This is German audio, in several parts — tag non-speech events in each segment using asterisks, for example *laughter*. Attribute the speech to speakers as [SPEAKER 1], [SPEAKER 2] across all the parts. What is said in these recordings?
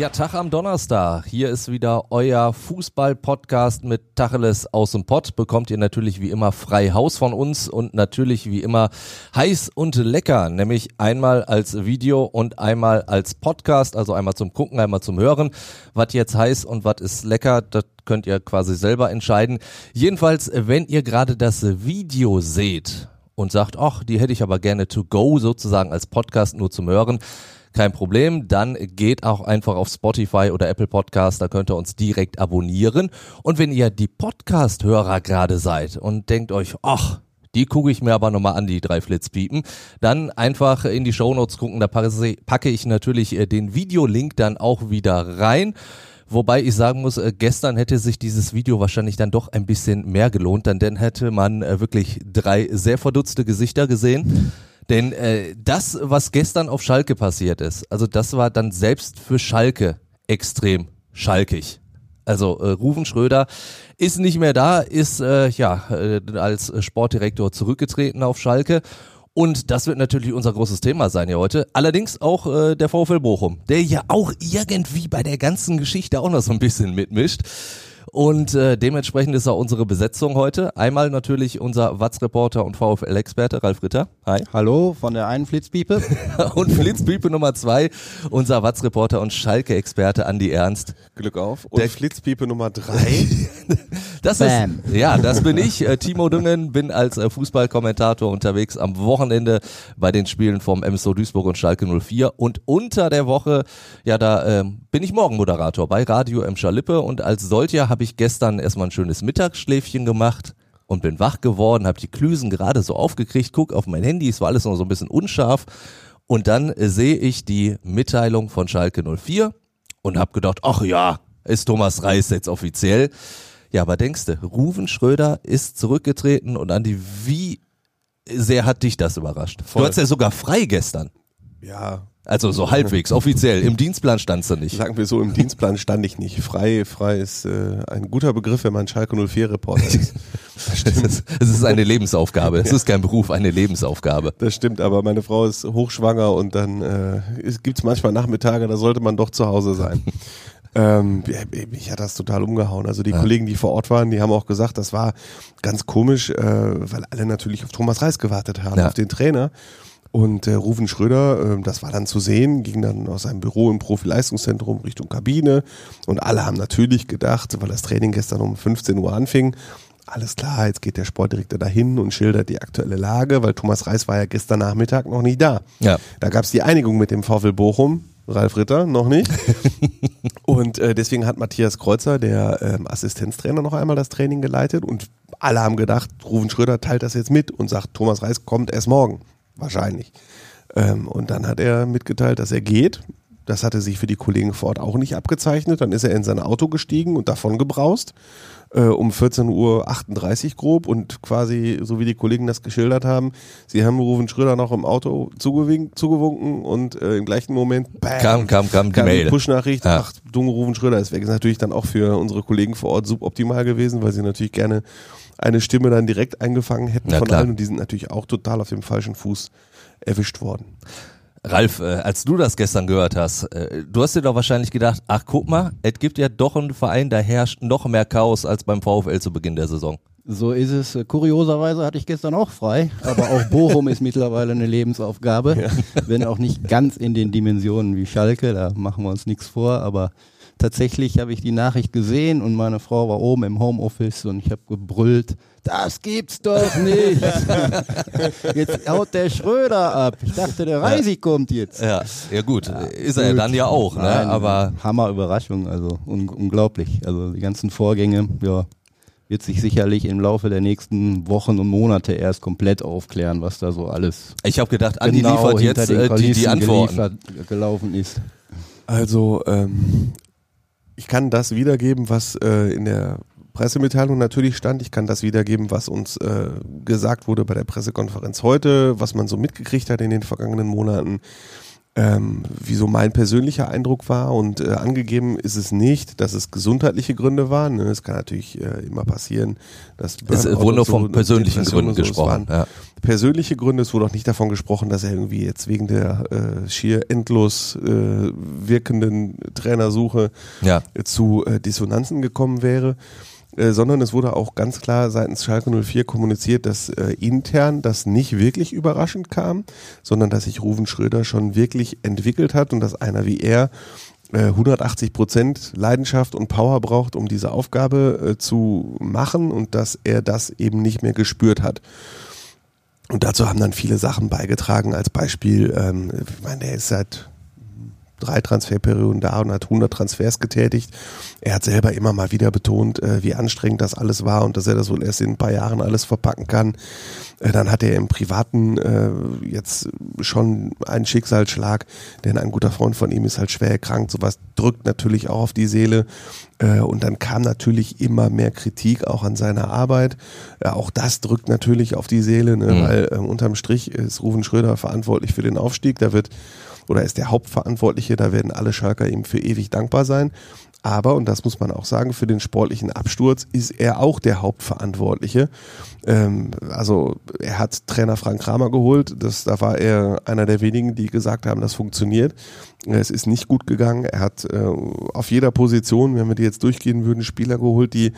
[SPEAKER 1] Ja, Tag am Donnerstag. Hier ist wieder euer Fußball-Podcast mit Tacheles aus dem Pott. Bekommt ihr natürlich wie immer frei Haus von uns und natürlich wie immer heiß und lecker. Nämlich einmal als Video und einmal als Podcast. Also einmal zum Gucken, einmal zum Hören. Was jetzt heiß und was ist lecker, das könnt ihr quasi selber entscheiden. Jedenfalls, wenn ihr gerade das Video seht und sagt, ach, die hätte ich aber gerne to go sozusagen als Podcast nur zum Hören kein Problem. Dann geht auch einfach auf Spotify oder Apple Podcast, da könnt ihr uns direkt abonnieren. Und wenn ihr die Podcast-Hörer gerade seid und denkt euch, ach, die gucke ich mir aber nochmal an, die drei Flitzpiepen. Dann einfach in die Shownotes gucken, da packe ich natürlich äh, den Videolink dann auch wieder rein. Wobei ich sagen muss, äh, gestern hätte sich dieses Video wahrscheinlich dann doch ein bisschen mehr gelohnt, denn dann hätte man äh, wirklich drei sehr verdutzte Gesichter gesehen. Denn äh, das, was gestern auf Schalke passiert ist, also das war dann selbst für Schalke extrem schalkig. Also äh, Rufen Schröder ist nicht mehr da, ist äh, ja äh, als Sportdirektor zurückgetreten auf Schalke. Und das wird natürlich unser großes Thema sein hier heute. Allerdings auch äh, der VfL Bochum, der ja auch irgendwie bei der ganzen Geschichte auch noch so ein bisschen mitmischt. Und äh, dementsprechend ist auch unsere Besetzung heute. Einmal natürlich unser Watz-Reporter und VfL-Experte Ralf Ritter.
[SPEAKER 2] Hi. Hallo von der einen Flitzpiepe. *laughs*
[SPEAKER 1] und Flitzpiepe Nummer zwei, unser Watz-Reporter und Schalke-Experte Andi Ernst.
[SPEAKER 3] Glück auf. Und der Flitzpiepe Nummer drei. *laughs*
[SPEAKER 1] das Bam. ist, ja, das bin ich, äh, Timo Düngen, bin als äh, Fußballkommentator unterwegs am Wochenende bei den Spielen vom MSO Duisburg und Schalke 04 und unter der Woche, ja, da äh, bin ich Morgenmoderator bei Radio M. Schalippe und als solcher habe ich gestern erstmal ein schönes Mittagsschläfchen gemacht und bin wach geworden, habe die Klüsen gerade so aufgekriegt, guck auf mein Handy, es war alles noch so ein bisschen unscharf und dann äh, sehe ich die Mitteilung von Schalke 04 und habe gedacht, ach ja, ist Thomas Reis jetzt offiziell. Ja, aber denkst du, Ruven Schröder ist zurückgetreten und Andi, wie sehr hat dich das überrascht? Voll. Du hattest ja sogar frei gestern.
[SPEAKER 3] Ja,
[SPEAKER 1] also so halbwegs, offiziell. Im Dienstplan standst du nicht.
[SPEAKER 3] Sagen wir so, im Dienstplan stand ich nicht. Frei, frei ist äh, ein guter Begriff, wenn man Schalke 04 Reporter ist. *laughs*
[SPEAKER 1] es, ist es ist eine Lebensaufgabe. Es ist kein Beruf, eine Lebensaufgabe.
[SPEAKER 3] Das stimmt, aber meine Frau ist hochschwanger und dann äh, gibt es manchmal Nachmittage, da sollte man doch zu Hause sein. *laughs* Ähm, mich hat das total umgehauen. Also die ja. Kollegen, die vor Ort waren, die haben auch gesagt, das war ganz komisch, äh, weil alle natürlich auf Thomas Reis gewartet haben, ja. auf den Trainer. Und äh, Rufen Schröder, äh, das war dann zu sehen, ging dann aus seinem Büro im Profileistungszentrum Richtung Kabine. Und alle haben natürlich gedacht, weil das Training gestern um 15 Uhr anfing, alles klar, jetzt geht der Sportdirektor dahin und schildert die aktuelle Lage, weil Thomas Reis war ja gestern Nachmittag noch nicht da. Ja. Da gab es die Einigung mit dem VfL Bochum, Ralf Ritter noch nicht. *laughs* und äh, deswegen hat Matthias Kreuzer, der ähm, Assistenztrainer, noch einmal das Training geleitet und alle haben gedacht, Rufen Schröder teilt das jetzt mit und sagt, Thomas Reis kommt erst morgen. Wahrscheinlich. Ähm, und dann hat er mitgeteilt, dass er geht. Das hatte sich für die Kollegen vor Ort auch nicht abgezeichnet. Dann ist er in sein Auto gestiegen und davon gebraust. Äh, um 14.38 Uhr grob und quasi, so wie die Kollegen das geschildert haben, sie haben Rufen Schröder noch im Auto zugewunken und äh, im gleichen Moment
[SPEAKER 1] bam, kam, kam, kam,
[SPEAKER 3] kam die Push-Nachricht, ja. ach, Dunge Rufen Schröder ist weg. Ist natürlich dann auch für unsere Kollegen vor Ort suboptimal gewesen, weil sie natürlich gerne eine Stimme dann direkt eingefangen hätten ja, von klar. allen und die sind natürlich auch total auf dem falschen Fuß erwischt worden.
[SPEAKER 1] Ralf, äh, als du das gestern gehört hast, äh, du hast dir doch wahrscheinlich gedacht, ach guck mal, es gibt ja doch einen Verein, da herrscht noch mehr Chaos als beim VfL zu Beginn der Saison.
[SPEAKER 2] So ist es. Kurioserweise hatte ich gestern auch frei, aber auch Bochum ist mittlerweile eine Lebensaufgabe, ja. wenn auch nicht ganz in den Dimensionen wie Schalke, da machen wir uns nichts vor, aber tatsächlich habe ich die Nachricht gesehen und meine Frau war oben im Homeoffice und ich habe gebrüllt, das gibt's doch nicht. *laughs* jetzt haut der Schröder ab. Ich dachte, der Reisi ja. kommt jetzt.
[SPEAKER 1] Ja, ja gut, ja, ist er dann ja auch, ne? Nein,
[SPEAKER 2] aber Hammer Überraschung, also un unglaublich. Also die ganzen Vorgänge, ja, wird sich sicherlich im Laufe der nächsten Wochen und Monate erst komplett aufklären, was da so alles.
[SPEAKER 1] Ich habe gedacht, Andi genau liefert jetzt äh, die, die Antworten.
[SPEAKER 2] gelaufen ist.
[SPEAKER 3] Also ähm, ich kann das wiedergeben, was äh, in der Pressemitteilung natürlich stand. Ich kann das wiedergeben, was uns äh, gesagt wurde bei der Pressekonferenz heute, was man so mitgekriegt hat in den vergangenen Monaten. Ähm, wieso mein persönlicher Eindruck war und äh, angegeben ist es nicht, dass es gesundheitliche Gründe waren. Ne? Es kann natürlich äh, immer passieren, dass
[SPEAKER 1] es wurde nur von persönlichen Gründen so, gesprochen. Ja.
[SPEAKER 3] Persönliche Gründe, es wurde auch nicht davon gesprochen, dass er irgendwie jetzt wegen der äh, schier endlos äh, wirkenden Trainersuche ja. zu äh, Dissonanzen gekommen wäre. Äh, sondern es wurde auch ganz klar seitens Schalke 04 kommuniziert, dass äh, intern das nicht wirklich überraschend kam, sondern dass sich Ruven Schröder schon wirklich entwickelt hat und dass einer wie er 180 äh, Prozent Leidenschaft und Power braucht, um diese Aufgabe äh, zu machen und dass er das eben nicht mehr gespürt hat. Und dazu haben dann viele Sachen beigetragen. Als Beispiel, ähm, ich meine, der ist seit drei Transferperioden da und hat 100 Transfers getätigt. Er hat selber immer mal wieder betont, äh, wie anstrengend das alles war und dass er das wohl erst in ein paar Jahren alles verpacken kann. Äh, dann hat er im Privaten äh, jetzt schon einen Schicksalsschlag, denn ein guter Freund von ihm ist halt schwer erkrankt. Sowas drückt natürlich auch auf die Seele. Äh, und dann kam natürlich immer mehr Kritik auch an seiner Arbeit. Äh, auch das drückt natürlich auf die Seele, ne? Mhm. weil ähm, unterm Strich ist Ruven Schröder verantwortlich für den Aufstieg. Da wird oder ist der Hauptverantwortliche, da werden alle Schalker ihm für ewig dankbar sein. Aber, und das muss man auch sagen, für den sportlichen Absturz ist er auch der Hauptverantwortliche. Ähm, also er hat Trainer Frank Kramer geholt. Das, da war er einer der wenigen, die gesagt haben, das funktioniert. Es ist nicht gut gegangen. Er hat äh, auf jeder Position, wenn wir die jetzt durchgehen würden, Spieler geholt, die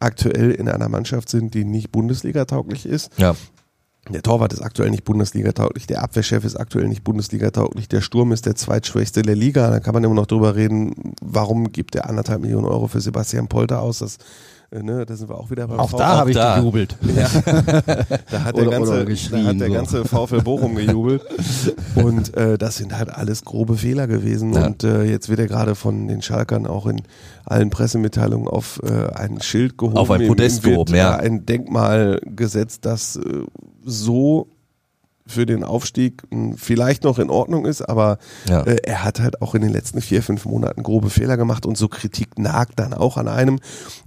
[SPEAKER 3] aktuell in einer Mannschaft sind, die nicht Bundesliga tauglich ist.
[SPEAKER 1] Ja.
[SPEAKER 3] Der Torwart ist aktuell nicht Bundesliga-tauglich, der Abwehrchef ist aktuell nicht Bundesliga-tauglich, der Sturm ist der zweitschwächste der Liga. Da kann man immer noch drüber reden, warum gibt er anderthalb Millionen Euro für Sebastian Polter aus. Das Ne, da sind wir auch wieder beim
[SPEAKER 2] Auch VfL. da habe ich da. gejubelt. *laughs* Ja. *laughs*
[SPEAKER 3] da hat der ganze, da hat der ganze VfL Bochum gejubelt. *laughs* Und äh, das sind halt alles grobe Fehler gewesen. Ja. Und äh, jetzt wird er gerade von den Schalkern auch in allen Pressemitteilungen auf äh, ein Schild gehoben.
[SPEAKER 1] Auf ein Podest gehoben, ja.
[SPEAKER 3] Ein Denkmal gesetzt, das äh, so für den Aufstieg hm, vielleicht noch in Ordnung ist, aber ja. äh, er hat halt auch in den letzten vier, fünf Monaten grobe Fehler gemacht und so Kritik nagt dann auch an einem.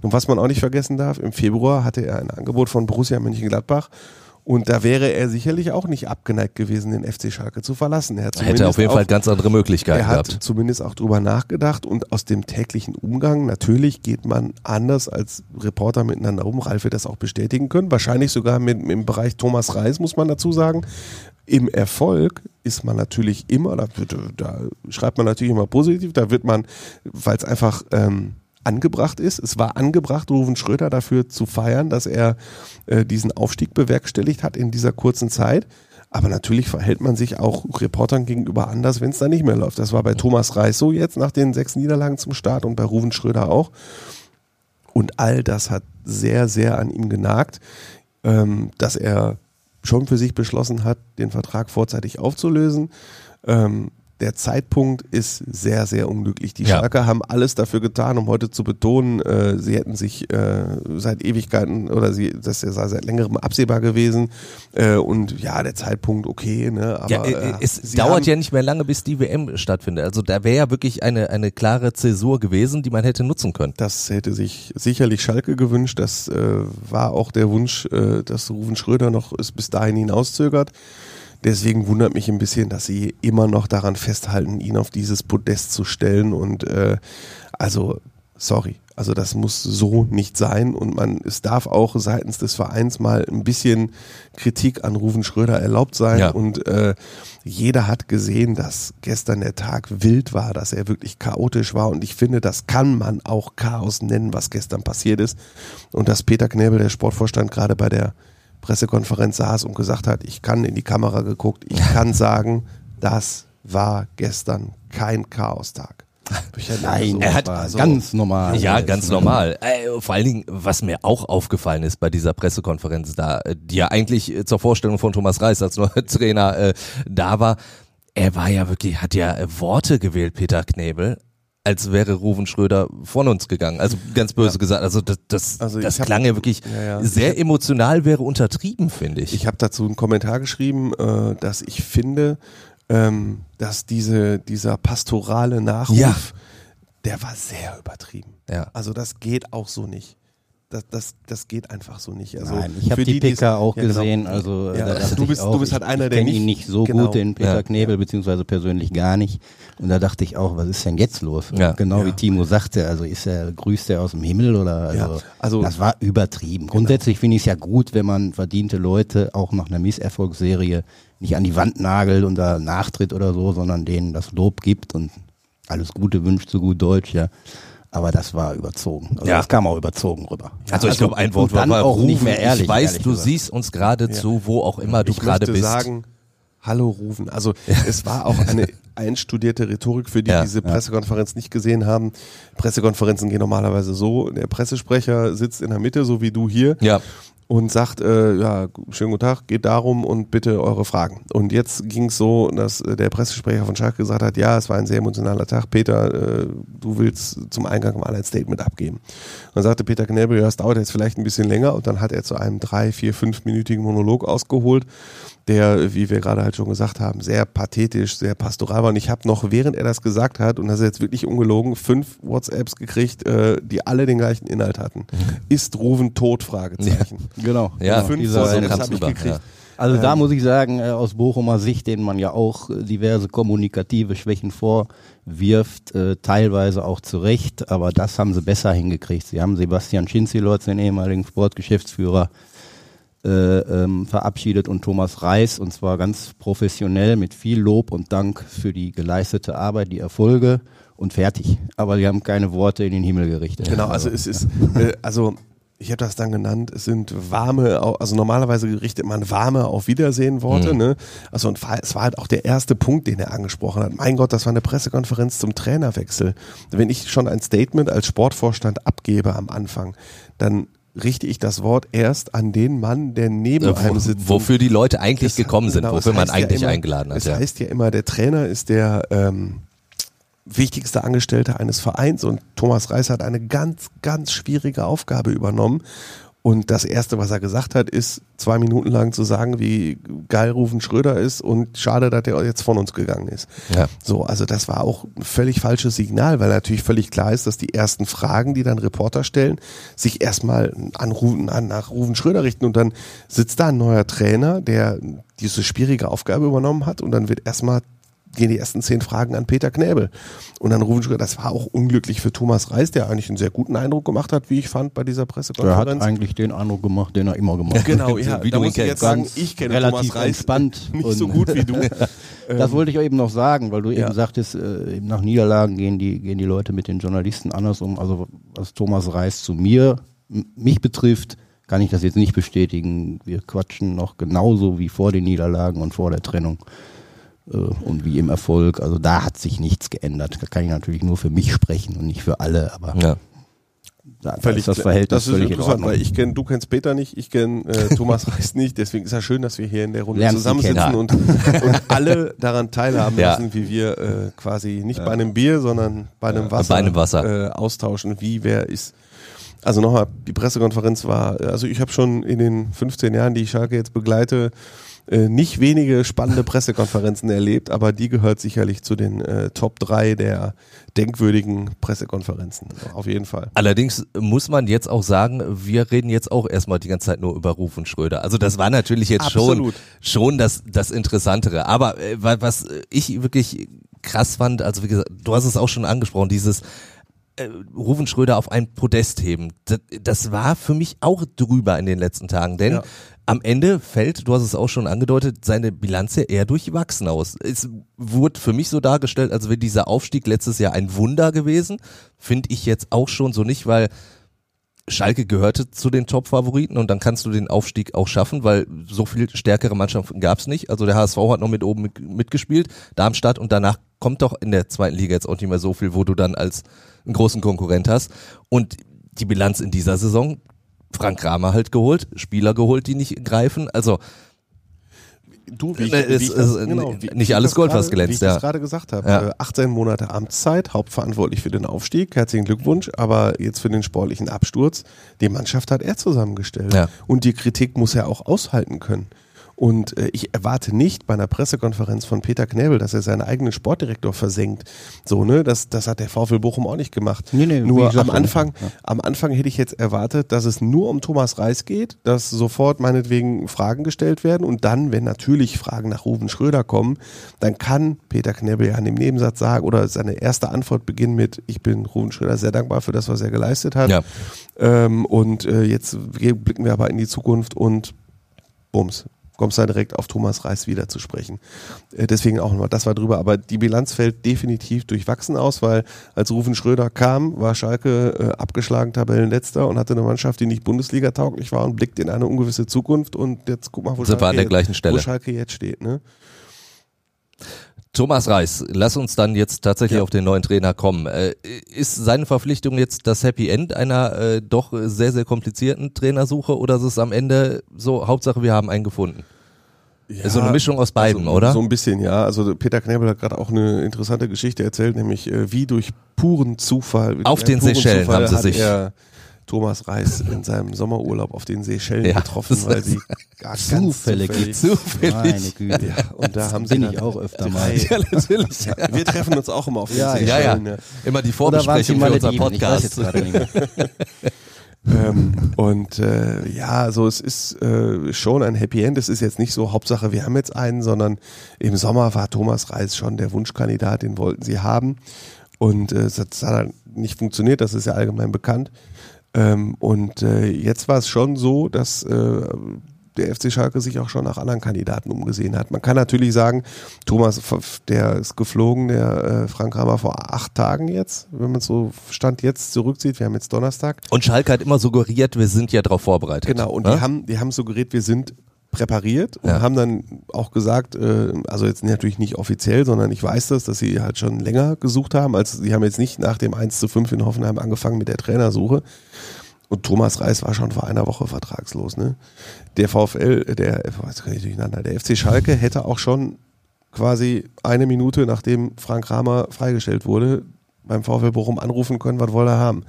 [SPEAKER 3] Und was man auch nicht vergessen darf, im Februar hatte er ein Angebot von Borussia Mönchengladbach und da wäre er sicherlich auch nicht abgeneigt gewesen, den FC Schalke zu verlassen.
[SPEAKER 1] Er hätte auf jeden auch, Fall ganz andere Möglichkeiten
[SPEAKER 3] er
[SPEAKER 1] hat
[SPEAKER 3] gehabt. zumindest auch drüber nachgedacht und aus dem täglichen Umgang, natürlich geht man anders als Reporter miteinander um. Ralf wird das auch bestätigen können. Wahrscheinlich sogar mit, im Bereich Thomas Reis, muss man dazu sagen. Im Erfolg ist man natürlich immer, da, da schreibt man natürlich immer positiv, da wird man, weil es einfach ähm, angebracht ist. Es war angebracht, Ruven Schröder dafür zu feiern, dass er äh, diesen Aufstieg bewerkstelligt hat in dieser kurzen Zeit. Aber natürlich verhält man sich auch Reportern gegenüber anders, wenn es da nicht mehr läuft. Das war bei Thomas Reis so jetzt nach den sechs Niederlagen zum Start und bei Ruven Schröder auch. Und all das hat sehr, sehr an ihm genagt, ähm, dass er schon für sich beschlossen hat, den Vertrag vorzeitig aufzulösen. Ähm, der Zeitpunkt ist sehr, sehr unglücklich. Die ja. Schalker haben alles dafür getan, um heute zu betonen, äh, sie hätten sich äh, seit Ewigkeiten oder sie, das sei seit längerem absehbar gewesen. Äh, und ja, der Zeitpunkt okay, ne? Aber ja,
[SPEAKER 1] äh, es dauert ja nicht mehr lange, bis die WM stattfindet. Also da wäre ja wirklich eine, eine klare Zäsur gewesen, die man hätte nutzen können.
[SPEAKER 3] Das hätte sich sicherlich Schalke gewünscht. Das äh, war auch der Wunsch, äh, dass Rufen Schröder noch es bis dahin hinauszögert. Deswegen wundert mich ein bisschen, dass sie immer noch daran festhalten, ihn auf dieses Podest zu stellen. Und äh, also, sorry, also das muss so nicht sein. Und man, es darf auch seitens des Vereins mal ein bisschen Kritik an Ruven Schröder erlaubt sein. Ja. Und äh, jeder hat gesehen, dass gestern der Tag wild war, dass er wirklich chaotisch war. Und ich finde, das kann man auch Chaos nennen, was gestern passiert ist. Und dass Peter Knebel, der Sportvorstand, gerade bei der Pressekonferenz saß und gesagt hat, ich kann in die Kamera geguckt, ich kann *laughs* sagen, das war gestern kein Chaostag. *laughs*
[SPEAKER 1] Nein, er hat so ganz normal. Ja, ganz normal. Äh, vor allen Dingen, was mir auch aufgefallen ist bei dieser Pressekonferenz da, äh, die ja eigentlich äh, zur Vorstellung von Thomas Reis als neuer *laughs* Trainer äh, da war, er war ja wirklich, hat ja Worte gewählt, Peter Knebel, als wäre Ruven Schröder von uns gegangen. Also ganz böse ja. gesagt. Also das, das, also das hab, klang ja wirklich ja, ja. sehr emotional, wäre untertrieben, finde ich.
[SPEAKER 3] Ich habe dazu einen Kommentar geschrieben, äh, dass ich finde, ähm, dass diese, dieser pastorale Nachruf, der war sehr übertrieben. Ja. Also das geht auch so nicht. Das, das, das geht einfach so nicht. Also
[SPEAKER 2] Nein, ich habe die,
[SPEAKER 3] die,
[SPEAKER 2] PK auch
[SPEAKER 3] ja, genau.
[SPEAKER 2] gesehen, also
[SPEAKER 3] Ja,
[SPEAKER 2] da
[SPEAKER 3] also du bist-
[SPEAKER 2] ich auch,
[SPEAKER 3] du bist halt
[SPEAKER 2] ich,
[SPEAKER 3] einer,
[SPEAKER 2] ich
[SPEAKER 3] der
[SPEAKER 2] kenn
[SPEAKER 3] nicht-
[SPEAKER 2] ihn nicht so
[SPEAKER 3] genau.
[SPEAKER 2] gut, den Peter
[SPEAKER 1] Ja.
[SPEAKER 2] Knebel, beziehungsweise persönlich gar nicht. Und da dachte ich auch, was ist denn jetzt los?
[SPEAKER 1] Ja.
[SPEAKER 2] Genau
[SPEAKER 3] Ja.
[SPEAKER 2] wie Timo sagte, also ist er, grüßt er aus dem Himmel oder also,
[SPEAKER 3] Ja, also-
[SPEAKER 2] das war übertrieben. Grundsätzlich finde ich es ja gut, wenn man verdiente Leute auch nach einer Misserfolgsserie nicht an die Wand nagelt und da nachtritt oder so, sondern denen das Lob gibt und alles Gute wünscht, so gut Deutsch, ja. Aber das war überzogen. Also
[SPEAKER 1] Ja.
[SPEAKER 2] das kam auch überzogen rüber.
[SPEAKER 1] Also ich glaube, ein Wort war
[SPEAKER 2] auch nicht
[SPEAKER 1] rufen.
[SPEAKER 2] mehr ehrlich.
[SPEAKER 1] Ich weiß,
[SPEAKER 2] ehrlich
[SPEAKER 1] du
[SPEAKER 2] gesagt.
[SPEAKER 1] siehst uns gerade zu, wo auch immer du
[SPEAKER 3] ich
[SPEAKER 1] gerade bist.
[SPEAKER 3] sagen, Hallo rufen. Also *laughs* es war auch eine einstudierte Rhetorik für die,
[SPEAKER 1] Ja,
[SPEAKER 3] die diese Pressekonferenz nicht gesehen haben. Pressekonferenzen gehen normalerweise so: Der Pressesprecher sitzt in der Mitte, so wie du hier,
[SPEAKER 1] Ja.
[SPEAKER 3] Und sagt, äh, ja, schönen guten Tag, geht darum und bitte eure Fragen. Und jetzt ging es so, dass äh, der Pressesprecher von Schalke gesagt hat, ja, es war ein sehr emotionaler Tag. Peter, äh, du willst zum Eingang mal ein Statement abgeben. Dann sagte Peter Knebel, ja, es dauert jetzt vielleicht ein bisschen länger. Und dann hat er zu einem drei, vier, fünfminütigen Monolog ausgeholt, der, wie wir gerade halt schon gesagt haben, sehr pathetisch, sehr pastoral war. Und ich habe noch, während er das gesagt hat, und das ist jetzt wirklich ungelogen, fünf WhatsApps gekriegt, äh, die alle den gleichen Inhalt hatten. Ist Ruven tot? Fragezeichen.
[SPEAKER 2] Genau.
[SPEAKER 1] Ja,
[SPEAKER 2] genau.
[SPEAKER 3] Fünf
[SPEAKER 2] Dieser
[SPEAKER 1] so
[SPEAKER 2] eine-
[SPEAKER 1] kam's
[SPEAKER 3] habe ich gekriegt.
[SPEAKER 1] ja.
[SPEAKER 2] Also da muss ich sagen, äh, aus Bochumer Sicht, denen man ja auch diverse kommunikative Schwächen vorwirft, äh, teilweise auch zu Recht, aber das haben sie besser hingekriegt. Sie haben Sebastian Schinzilotz, den ehemaligen Sportgeschäftsführer, äh, ähm, verabschiedet und Thomas Reis und zwar ganz professionell mit viel Lob und Dank für die geleistete Arbeit, die Erfolge und fertig. Aber die haben keine Worte in den Himmel gerichtet.
[SPEAKER 3] Genau, also es ist, äh, also ich habe das dann genannt, es sind warme, also normalerweise richtet man warme Auf Wiedersehen Worte, ne? Also und es war halt auch der erste Punkt, den er angesprochen hat. Mein Gott, das war eine Pressekonferenz zum Trainerwechsel. Wenn ich schon ein Statement als Sportvorstand abgebe am Anfang, dann richte ich das Wort erst an den Mann, der neben
[SPEAKER 1] Äh,
[SPEAKER 3] einem sitzt.
[SPEAKER 1] wofür die Leute eigentlich
[SPEAKER 3] Das-
[SPEAKER 1] gekommen sind,
[SPEAKER 3] genau,
[SPEAKER 1] wofür man
[SPEAKER 3] heißt ja
[SPEAKER 1] eigentlich
[SPEAKER 3] immer-
[SPEAKER 1] eingeladen hat.
[SPEAKER 3] Es
[SPEAKER 1] Ja.
[SPEAKER 3] heißt ja immer, der Trainer ist der ähm, wichtigste Angestellte eines Vereins und Thomas Reis hat eine ganz, ganz schwierige Aufgabe übernommen. Und das Erste, was er gesagt hat, ist zwei Minuten lang zu sagen, wie geil Rufen Schröder ist und schade, dass er jetzt von uns gegangen ist.
[SPEAKER 1] Ja.
[SPEAKER 3] So, also das war auch ein völlig falsches Signal, weil natürlich völlig klar ist, dass die ersten Fragen, die dann Reporter stellen, sich erstmal an Rufen, an, nach Rufen Schröder richten und dann sitzt da ein neuer Trainer, der diese schwierige Aufgabe übernommen hat und dann wird erstmal gehen die ersten zehn Fragen an Peter Knäbel. Und dann rufen Schröder, das war auch unglücklich für Thomas Reis, der eigentlich einen sehr guten Eindruck gemacht hat, wie ich fand, bei dieser
[SPEAKER 2] Er hat
[SPEAKER 3] Pressekonferenz.
[SPEAKER 2] eigentlich den Eindruck gemacht, den er immer gemacht hat.
[SPEAKER 3] Genau, *laughs* ja,
[SPEAKER 1] Wie
[SPEAKER 3] da
[SPEAKER 1] du
[SPEAKER 3] muss ich jetzt sagen, ich kenne
[SPEAKER 2] relativ
[SPEAKER 3] Thomas Reis
[SPEAKER 2] entspannt *laughs*
[SPEAKER 3] nicht so gut wie du. *laughs*
[SPEAKER 2] Das wollte ich eben noch sagen, weil du
[SPEAKER 3] Ja.
[SPEAKER 2] eben sagtest, äh, eben nach Niederlagen gehen die, gehen die Leute mit den Journalisten anders um. Also was Thomas Reis zu mir, mich betrifft, kann ich das jetzt nicht bestätigen. Wir quatschen noch genauso wie vor den Niederlagen und vor der Trennung und wie im Erfolg. Also da hat sich nichts geändert. Da kann ich natürlich nur für mich sprechen und nicht für alle, aber
[SPEAKER 1] Ja.
[SPEAKER 2] da, da
[SPEAKER 3] Völlig
[SPEAKER 2] ist das. Verhältnis
[SPEAKER 3] das ist
[SPEAKER 2] völlig in
[SPEAKER 3] interessant,
[SPEAKER 2] Ordnung.
[SPEAKER 3] weil ich kenn, du kennst Peter nicht, ich kenne äh, *laughs* Thomas Reis nicht, deswegen ist ja schön, dass wir hier in der Runde
[SPEAKER 2] Lernst
[SPEAKER 3] zusammensitzen und, und alle daran teilhaben
[SPEAKER 1] Ja.
[SPEAKER 3] lassen, wie wir äh, quasi nicht bei einem Bier, sondern bei einem Wasser,
[SPEAKER 1] bei einem Wasser.
[SPEAKER 3] Äh, austauschen, wie wer ist. Also nochmal, die Pressekonferenz war, also ich habe schon in den 15 Jahren, die ich Schalke jetzt begleite, äh, nicht wenige spannende Pressekonferenzen erlebt, aber die gehört sicherlich zu den äh, Top 3 der denkwürdigen Pressekonferenzen. Auf jeden Fall.
[SPEAKER 1] Allerdings muss man jetzt auch sagen, wir reden jetzt auch erstmal die ganze Zeit nur über Ruf und Schröder. Also das war natürlich jetzt
[SPEAKER 3] Absolut.
[SPEAKER 1] schon schon das das Interessantere. Aber äh, wa- was ich wirklich krass fand, also wie gesagt, du hast es auch schon angesprochen, dieses äh, Rufen Schröder auf ein Podest heben. Das, das war für mich auch drüber in den letzten Tagen, denn
[SPEAKER 3] Ja.
[SPEAKER 1] am Ende fällt, du hast es auch schon angedeutet, seine Bilanz ja eher durchwachsen aus. Es wurde für mich so dargestellt, als wäre dieser Aufstieg letztes Jahr ein Wunder gewesen. Finde ich jetzt auch schon so nicht, weil Schalke gehörte zu den Top-Favoriten und dann kannst du den Aufstieg auch schaffen, weil so viel stärkere Mannschaften gab's nicht. Also der HSV hat noch mit oben mit, mitgespielt, Darmstadt und danach kommt doch in der zweiten Liga jetzt auch nicht mehr so viel, wo du dann als einen großen Konkurrent hast. Und die Bilanz in dieser Saison, Frank Kramer halt geholt, Spieler geholt, die nicht greifen. Also
[SPEAKER 3] Du, wie ich,
[SPEAKER 1] Ne,
[SPEAKER 3] wie
[SPEAKER 1] es
[SPEAKER 3] ich das,
[SPEAKER 1] ist,
[SPEAKER 3] genau,
[SPEAKER 1] äh,
[SPEAKER 3] wie,
[SPEAKER 1] nicht alles Gold, was
[SPEAKER 3] gerade-
[SPEAKER 1] glänzt,
[SPEAKER 3] Wie ich
[SPEAKER 1] ja.
[SPEAKER 3] das gerade gesagt habe.
[SPEAKER 1] Ja.
[SPEAKER 3] Äh, 18 Monate Amtszeit, hauptverantwortlich für den Aufstieg. Herzlichen Glückwunsch. Aber jetzt für den sportlichen Absturz. Die Mannschaft hat er zusammengestellt.
[SPEAKER 1] Ja.
[SPEAKER 3] Und die Kritik muss er auch aushalten können. Und äh, ich erwarte nicht bei einer Pressekonferenz von Peter Knebel, dass er seinen eigenen Sportdirektor versenkt. So, ne? Das, das hat der VfL Bochum auch nicht gemacht.
[SPEAKER 2] Nee, nee,
[SPEAKER 3] nur
[SPEAKER 2] gesagt,
[SPEAKER 3] am Anfang,
[SPEAKER 2] ja.
[SPEAKER 3] am Anfang hätte ich jetzt erwartet, dass es nur um Thomas Reis geht, dass sofort meinetwegen Fragen gestellt werden und dann, wenn natürlich Fragen nach Ruven Schröder kommen, dann kann Peter Knebel ja in dem Nebensatz sagen oder seine erste Antwort beginnen mit, ich bin Ruven Schröder sehr dankbar für das, was er geleistet hat.
[SPEAKER 1] Ja.
[SPEAKER 3] Ähm, und äh, jetzt blicken wir aber in die Zukunft und bums, kommst da direkt auf Thomas Reis wieder zu sprechen. Äh, deswegen auch nochmal, das war drüber. Aber die Bilanz fällt definitiv durchwachsen aus, weil als Rufen Schröder kam, war Schalke äh, abgeschlagen Tabellenletzter und hatte eine Mannschaft, die nicht Bundesliga-tauglich war und blickt in eine ungewisse Zukunft. Und jetzt guck mal, wo,
[SPEAKER 1] wir an der gleichen Stelle.
[SPEAKER 3] wo Schalke jetzt steht. Ne?
[SPEAKER 1] Thomas Reis, lass uns dann jetzt tatsächlich
[SPEAKER 3] Ja.
[SPEAKER 1] auf den neuen Trainer kommen. Äh, ist seine Verpflichtung jetzt das Happy End einer äh, doch sehr, sehr komplizierten Trainersuche oder ist es am Ende so, Hauptsache wir haben einen gefunden?
[SPEAKER 3] Ja,
[SPEAKER 1] so eine Mischung aus beiden,
[SPEAKER 3] also,
[SPEAKER 1] oder?
[SPEAKER 3] So ein bisschen, ja. Also Peter Knebel hat gerade auch eine interessante Geschichte erzählt, nämlich äh, wie durch puren Zufall.
[SPEAKER 1] Auf
[SPEAKER 3] durch
[SPEAKER 1] den Seychellen haben sie sich-
[SPEAKER 3] Er Thomas Reis in seinem Sommerurlaub auf den Seychellen
[SPEAKER 1] Ja,
[SPEAKER 3] getroffen,
[SPEAKER 1] das
[SPEAKER 3] weil sie *laughs* gar ganz
[SPEAKER 2] Zufällig.
[SPEAKER 3] zufällig. *laughs*
[SPEAKER 1] Zufällig.
[SPEAKER 2] Meine Güte.
[SPEAKER 3] Ja, und da haben sie
[SPEAKER 2] ich auch öfter mal. *laughs*
[SPEAKER 1] Ja, natürlich.
[SPEAKER 3] Ja, wir treffen uns auch immer auf den
[SPEAKER 2] Ja,
[SPEAKER 1] Ja, ja.
[SPEAKER 3] Seychellen. ja.
[SPEAKER 1] Immer die Vorbesprechung für unseren
[SPEAKER 2] Malediven? Ich weiß jetzt
[SPEAKER 1] Podcast.
[SPEAKER 3] ähm, und äh, ja, also es ist äh, schon ein Happy End. Es ist jetzt nicht so, Hauptsache wir haben jetzt einen, sondern im Sommer war Thomas Reis schon der Wunschkandidat, den wollten sie haben. Und äh, das hat dann nicht funktioniert, das ist ja allgemein bekannt. Ähm, und äh, jetzt war es schon so, dass äh, der FC Schalke sich auch schon nach anderen Kandidaten umgesehen hat. Man kann natürlich sagen, Thomas, der ist geflogen, der äh, Frank Rammer vor acht Tagen jetzt, wenn man so Stand jetzt zurückzieht. Wir haben jetzt Donnerstag.
[SPEAKER 1] Und Schalke hat immer suggeriert, wir sind ja darauf vorbereitet.
[SPEAKER 3] Genau, und
[SPEAKER 1] Ne?
[SPEAKER 3] die haben, die haben suggeriert, wir sind präpariert und
[SPEAKER 1] Ja.
[SPEAKER 3] haben dann auch gesagt, äh, also jetzt natürlich nicht offiziell, sondern ich weiß das, dass sie halt schon länger gesucht haben. Also sie haben jetzt nicht nach dem 1 zu 5 in Hoffenheim angefangen mit der Trainersuche. Und Thomas Reis war schon vor einer Woche vertragslos. Ne? Der VfL, äh, der, was kann ich durcheinander, der FC Schalke hätte auch schon quasi eine Minute, nachdem Frank Kramer freigestellt wurde, beim VfL Bochum anrufen können, was wollte er haben.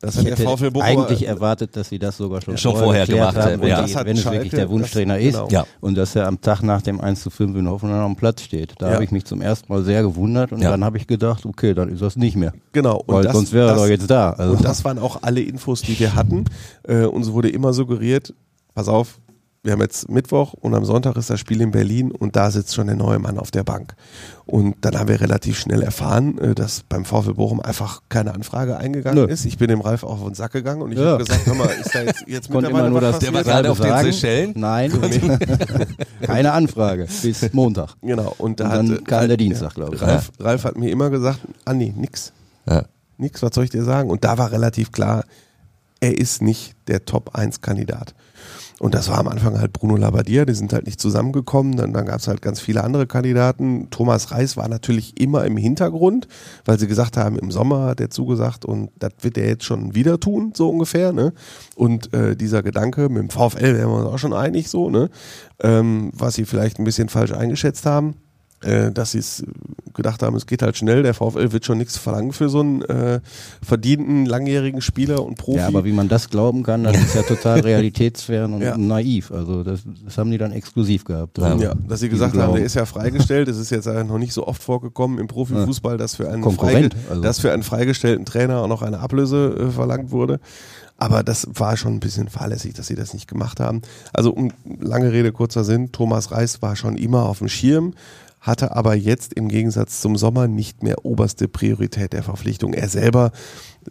[SPEAKER 3] Das
[SPEAKER 2] Ich
[SPEAKER 3] hat der
[SPEAKER 2] hätte
[SPEAKER 3] VfL Bochum
[SPEAKER 2] eigentlich erwartet, dass sie das sogar schon,
[SPEAKER 1] Schon vorher gemacht
[SPEAKER 2] haben,
[SPEAKER 1] ja.
[SPEAKER 3] Das hat
[SPEAKER 2] wenn es
[SPEAKER 3] Schalke,
[SPEAKER 2] wirklich der Wunschtrainer
[SPEAKER 3] das-
[SPEAKER 2] ist
[SPEAKER 3] genau.
[SPEAKER 1] Ja.
[SPEAKER 2] und dass er am Tag nach dem 1 zu 5 in Hoffenheim am Platz steht. Da
[SPEAKER 3] Ja.
[SPEAKER 2] habe ich mich zum ersten Mal sehr gewundert und
[SPEAKER 1] Ja.
[SPEAKER 2] dann habe ich gedacht, okay, dann ist das nicht mehr.
[SPEAKER 3] Genau. Und
[SPEAKER 2] Weil
[SPEAKER 3] das-
[SPEAKER 2] sonst wäre er doch jetzt da. Also,
[SPEAKER 3] Und das waren auch alle Infos, die wir hatten. Äh, uns wurde immer suggeriert, pass auf, wir haben jetzt Mittwoch und am Sonntag ist das Spiel in Berlin und da sitzt schon der neue Mann auf der Bank. Und dann haben wir relativ schnell erfahren, äh, dass beim VfL Bochum einfach keine Anfrage eingegangen
[SPEAKER 2] Nö.
[SPEAKER 3] ist. Ich bin dem Ralf auf den Sack gegangen und ich
[SPEAKER 2] Ja.
[SPEAKER 3] habe gesagt, hör mal, ist da jetzt, jetzt
[SPEAKER 2] konnte
[SPEAKER 3] mittlerweile
[SPEAKER 2] immer nur
[SPEAKER 3] was
[SPEAKER 2] das
[SPEAKER 1] Der war gerade auf den. Seychellen?
[SPEAKER 2] Nein, *laughs* *laughs* keine Anfrage bis Montag.
[SPEAKER 3] Genau. Und, da
[SPEAKER 2] Und
[SPEAKER 3] hat,
[SPEAKER 2] dann
[SPEAKER 3] äh,
[SPEAKER 2] kam der Dienstag, glaube ich.
[SPEAKER 3] Ralf, Ralf hat mir immer gesagt, Andi, nix.
[SPEAKER 1] Ja.
[SPEAKER 3] Nix, was soll ich dir sagen? Und da war relativ klar, er ist nicht der Top-1-Kandidat. Und das war am Anfang halt Bruno Labbadia, die sind halt nicht zusammengekommen. Dann, dann gab es halt ganz viele andere Kandidaten. Thomas Reis war natürlich immer im Hintergrund, weil sie gesagt haben, im Sommer hat er zugesagt und das wird er jetzt schon wieder tun, so ungefähr. Ne? Und äh, dieser Gedanke, mit dem VfL wären wir uns auch schon einig, so, ne? ähm, was sie vielleicht ein bisschen falsch eingeschätzt haben äh, dass sie es gedacht haben, es geht halt schnell, der VfL wird schon nichts verlangen für so einen äh, verdienten, langjährigen Spieler und Profi.
[SPEAKER 2] Ja, aber wie man das glauben kann, das ist ja total *laughs* realitätsfern und
[SPEAKER 3] Ja.
[SPEAKER 2] naiv. Also das, das haben die dann exklusiv gehabt.
[SPEAKER 1] Ja.
[SPEAKER 2] Also
[SPEAKER 3] ja, dass sie gesagt haben, der ist ja freigestellt. Es ist jetzt noch nicht so oft vorgekommen im Profifußball, dass für einen, freige-
[SPEAKER 2] also.
[SPEAKER 3] dass für einen freigestellten Trainer auch noch eine Ablöse äh, verlangt wurde. Aber das war schon ein bisschen fahrlässig, dass sie das nicht gemacht haben. Also um lange Rede, kurzer Sinn, Thomas Reis war schon immer auf dem Schirm, hatte aber jetzt im Gegensatz zum Sommer nicht mehr oberste Priorität der Verpflichtung. Er selber,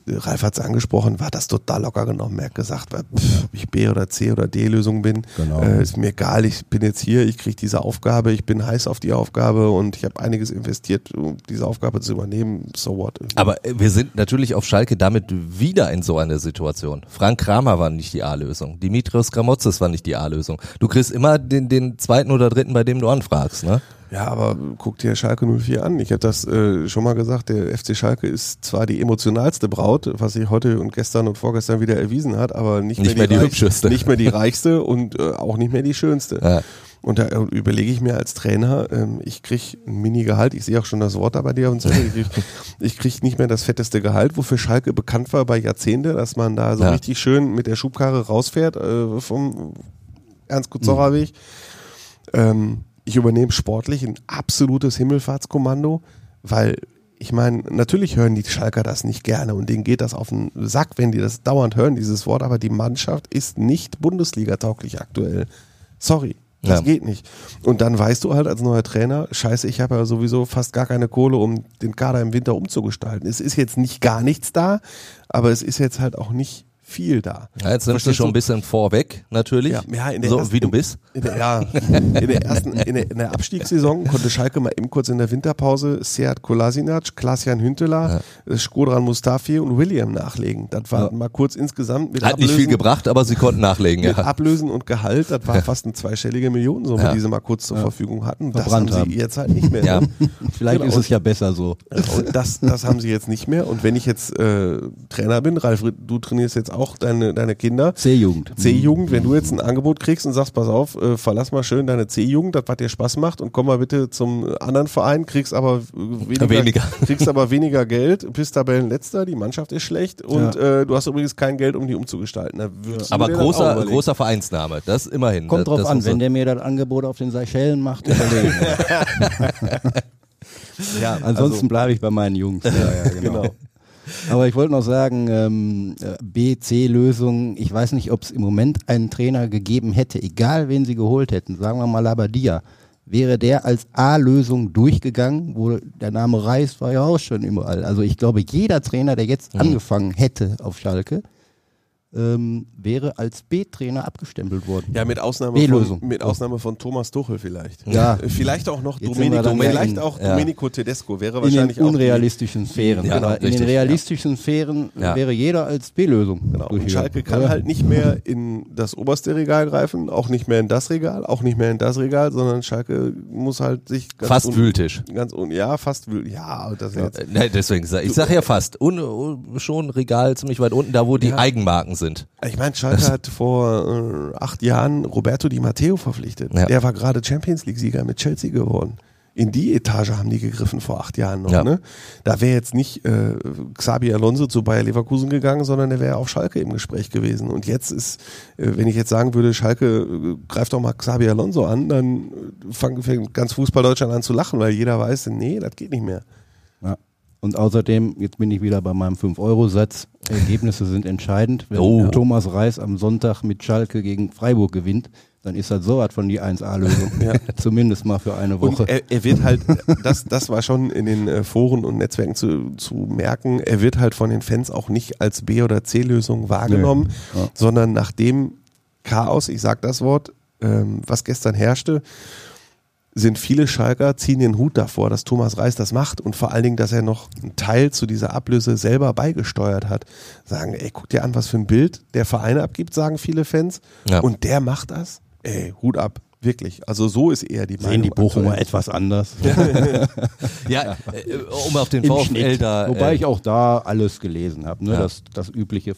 [SPEAKER 3] äh, Ralf hat es angesprochen, war das total locker genommen. Er hat gesagt, pff, ob ich B oder C oder D-Lösung bin,
[SPEAKER 2] Genau.
[SPEAKER 3] äh, ist mir egal, ich bin jetzt hier, ich kriege diese Aufgabe, ich bin heiß auf die Aufgabe und ich habe einiges investiert, um diese Aufgabe zu übernehmen. So what?
[SPEAKER 1] Aber äh, wir sind natürlich auf Schalke damit wieder in so einer Situation. Frank Kramer war nicht die A-Lösung. Dimitrios Gramotzes war nicht die A-Lösung. Du kriegst immer den, den zweiten oder dritten, bei dem du anfragst, ne?
[SPEAKER 3] Ja, aber guck dir Schalke 04 an. Ich habe das äh, schon mal gesagt, der FC Schalke ist zwar die emotionalste Braut, was sich heute und gestern und vorgestern wieder erwiesen hat, aber nicht,
[SPEAKER 1] Nicht mehr die
[SPEAKER 3] reichste-
[SPEAKER 1] hübscheste.
[SPEAKER 3] Nicht mehr die reichste und äh, auch nicht mehr die schönste.
[SPEAKER 1] Ja.
[SPEAKER 3] Und da äh, überlege ich mir als Trainer, ähm, ich krieg ein Mini-Gehalt, ich sehe auch schon das Wort da bei dir und ich krieg, *laughs* ich krieg nicht mehr das fetteste Gehalt, wofür Schalke bekannt war bei Jahrzehnte, dass man da so
[SPEAKER 1] Ja.
[SPEAKER 3] richtig schön mit der Schubkarre rausfährt äh, vom Ernst Kuzorra Weg. Ähm, ich übernehme sportlich ein absolutes Himmelfahrtskommando, weil ich meine, natürlich hören die Schalker das nicht gerne und denen geht das auf den Sack, wenn die das dauernd hören, dieses Wort, aber die Mannschaft ist nicht Bundesliga-tauglich aktuell. Sorry. Das
[SPEAKER 1] Ja.
[SPEAKER 3] geht nicht. Und dann weißt du halt als neuer Trainer, scheiße, ich habe ja sowieso fast gar keine Kohle, um den Kader im Winter umzugestalten. Es ist jetzt nicht gar nichts da, aber es ist jetzt halt auch nicht viel da.
[SPEAKER 1] Ja, jetzt nimmst du schon ein bisschen vorweg, natürlich.
[SPEAKER 3] Ja, ja, in der
[SPEAKER 1] so
[SPEAKER 3] ersten-
[SPEAKER 1] wie du bist.
[SPEAKER 3] In der, ja, *laughs* in der ersten, in der, in der Abstiegssaison konnte Schalke mal eben kurz in der Winterpause Seat Kolasinac, Klaas-Jan Hünteler, Skodran Mustafi und William nachlegen. Das war mal kurz insgesamt mit
[SPEAKER 1] Hat nicht viel gebracht, aber sie konnten nachlegen,
[SPEAKER 3] mit
[SPEAKER 1] ja.
[SPEAKER 3] Ablösen und Gehalt, das war fast eine zweistellige Millionensumme,
[SPEAKER 1] Ja.
[SPEAKER 3] die sie mal kurz zur Verfügung hatten. Das
[SPEAKER 2] Verbrannt
[SPEAKER 3] haben sie jetzt halt nicht mehr.
[SPEAKER 1] Ja.
[SPEAKER 3] ne? *laughs*
[SPEAKER 2] Vielleicht
[SPEAKER 3] Genau.
[SPEAKER 2] ist es ja besser so.
[SPEAKER 3] Und das, das haben sie jetzt nicht mehr. Und wenn ich jetzt äh, Trainer bin, Ralf, du trainierst jetzt auch deine, deine Kinder.
[SPEAKER 2] C-Jugend.
[SPEAKER 3] C-Jugend, wenn du jetzt ein Angebot kriegst und sagst, pass auf, äh, verlass mal schön deine C-Jugend, das was dir Spaß macht und komm mal bitte zum anderen Verein, kriegst aber weniger,
[SPEAKER 1] Weniger. *laughs*
[SPEAKER 3] kriegst aber weniger Geld, bist Tabellenletzter, die Mannschaft ist schlecht und äh, du hast übrigens kein Geld, um die umzugestalten.
[SPEAKER 1] Aber
[SPEAKER 3] auch
[SPEAKER 1] großer, großer Vereinsname, das immerhin.
[SPEAKER 2] Kommt
[SPEAKER 1] das,
[SPEAKER 2] drauf
[SPEAKER 1] das
[SPEAKER 2] an, wenn der mir das Angebot auf den Seychellen macht, *laughs* überlegen.
[SPEAKER 3] ja, *laughs*
[SPEAKER 2] Ansonsten bleibe ich bei meinen Jungs. Ja, ja, genau.
[SPEAKER 3] genau.
[SPEAKER 2] Aber ich wollte noch sagen, ähm, äh, B-C-Lösung, ich weiß nicht, ob es im Moment einen Trainer gegeben hätte, egal wen sie geholt hätten, sagen wir mal Labadia, wäre der als A-Lösung durchgegangen, wo der Name Reis war ja auch schon überall. Also ich glaube, jeder Trainer, der jetzt angefangen hätte auf Schalke, ähm, wäre als B-Trainer abgestempelt worden.
[SPEAKER 3] Ja, mit Ausnahme, von, mit Ausnahme von Thomas Tuchel vielleicht.
[SPEAKER 2] Ja.
[SPEAKER 3] Vielleicht auch noch
[SPEAKER 2] Jetzt
[SPEAKER 3] Domenico,
[SPEAKER 2] ja
[SPEAKER 3] vielleicht
[SPEAKER 2] in-
[SPEAKER 3] auch
[SPEAKER 1] ja.
[SPEAKER 3] Domenico Tedesco wäre
[SPEAKER 2] in
[SPEAKER 3] wahrscheinlich
[SPEAKER 2] den
[SPEAKER 3] auch die-
[SPEAKER 2] unrealistischen Sphären.
[SPEAKER 1] Ja,
[SPEAKER 2] Aber in
[SPEAKER 1] richtig,
[SPEAKER 2] den realistischen Sphären
[SPEAKER 1] Ja.
[SPEAKER 2] wäre jeder als B-Lösung.
[SPEAKER 3] Genau. Und. Schalke kann
[SPEAKER 2] Ja.
[SPEAKER 3] halt nicht mehr in das oberste Regal greifen, auch nicht mehr in das Regal, auch nicht mehr in das Regal, sondern Schalke muss halt sich ganz
[SPEAKER 1] Fast Wühltisch.
[SPEAKER 3] Ganz un ja, fast wühl ja, das ist jetzt
[SPEAKER 1] Nee, deswegen, ich sag ja fast, un, un, schon Regal ziemlich weit unten, da wo die
[SPEAKER 3] Ja.
[SPEAKER 1] Eigenmarken sind.
[SPEAKER 3] Ich meine, Schalke hat vor äh, acht Jahren Roberto Di Matteo verpflichtet.
[SPEAKER 1] Ja.
[SPEAKER 3] Der war gerade Champions League-Sieger mit Chelsea geworden. In die Etage haben die gegriffen vor acht Jahren noch.
[SPEAKER 1] Ja.
[SPEAKER 3] Ne? Da wäre jetzt nicht äh, Xabi Alonso zu Bayer Leverkusen gegangen, sondern der wäre auf Schalke im Gespräch gewesen. Und jetzt ist, äh, wenn ich jetzt sagen würde, Schalke äh, greift doch mal Xabi Alonso an, dann äh, fang- fängt ganz Fußball Deutschland an zu lachen, weil jeder weiß, nee, das geht nicht mehr.
[SPEAKER 2] Ja. Und außerdem, jetzt bin ich wieder bei meinem 5-Euro-Satz, Ergebnisse sind entscheidend. Wenn
[SPEAKER 1] Oh.
[SPEAKER 2] Thomas Reis am Sonntag mit Schalke gegen Freiburg gewinnt, dann ist das so was von die 1A-Lösung. *laughs* Zumindest mal für eine Woche.
[SPEAKER 3] Er, er wird halt, das, das war schon in den äh, Foren und Netzwerken zu, zu merken, er wird halt von den Fans auch nicht als B- oder C-Lösung wahrgenommen,
[SPEAKER 2] Nee. Ja.
[SPEAKER 3] sondern nach dem Chaos, ich sag das Wort, ähm, was gestern herrschte, sind viele Schalker, ziehen den Hut davor, dass Thomas Reis das macht und vor allen Dingen, dass er noch einen Teil zu dieser Ablöse selber beigesteuert hat. Sagen, ey, guck dir an, was für ein Bild der Vereine abgibt, sagen viele Fans.
[SPEAKER 1] Ja.
[SPEAKER 3] Und der macht das? Ey, Hut ab. Wirklich. Also so ist eher die
[SPEAKER 2] Sehen die Bochumer
[SPEAKER 3] aktuell.
[SPEAKER 2] etwas anders. *laughs*
[SPEAKER 1] Ja, äh, um auf den VfL da.
[SPEAKER 2] Wobei
[SPEAKER 1] äh,
[SPEAKER 2] ich auch da alles gelesen habe. Ne?
[SPEAKER 1] Ja.
[SPEAKER 2] Das, das übliche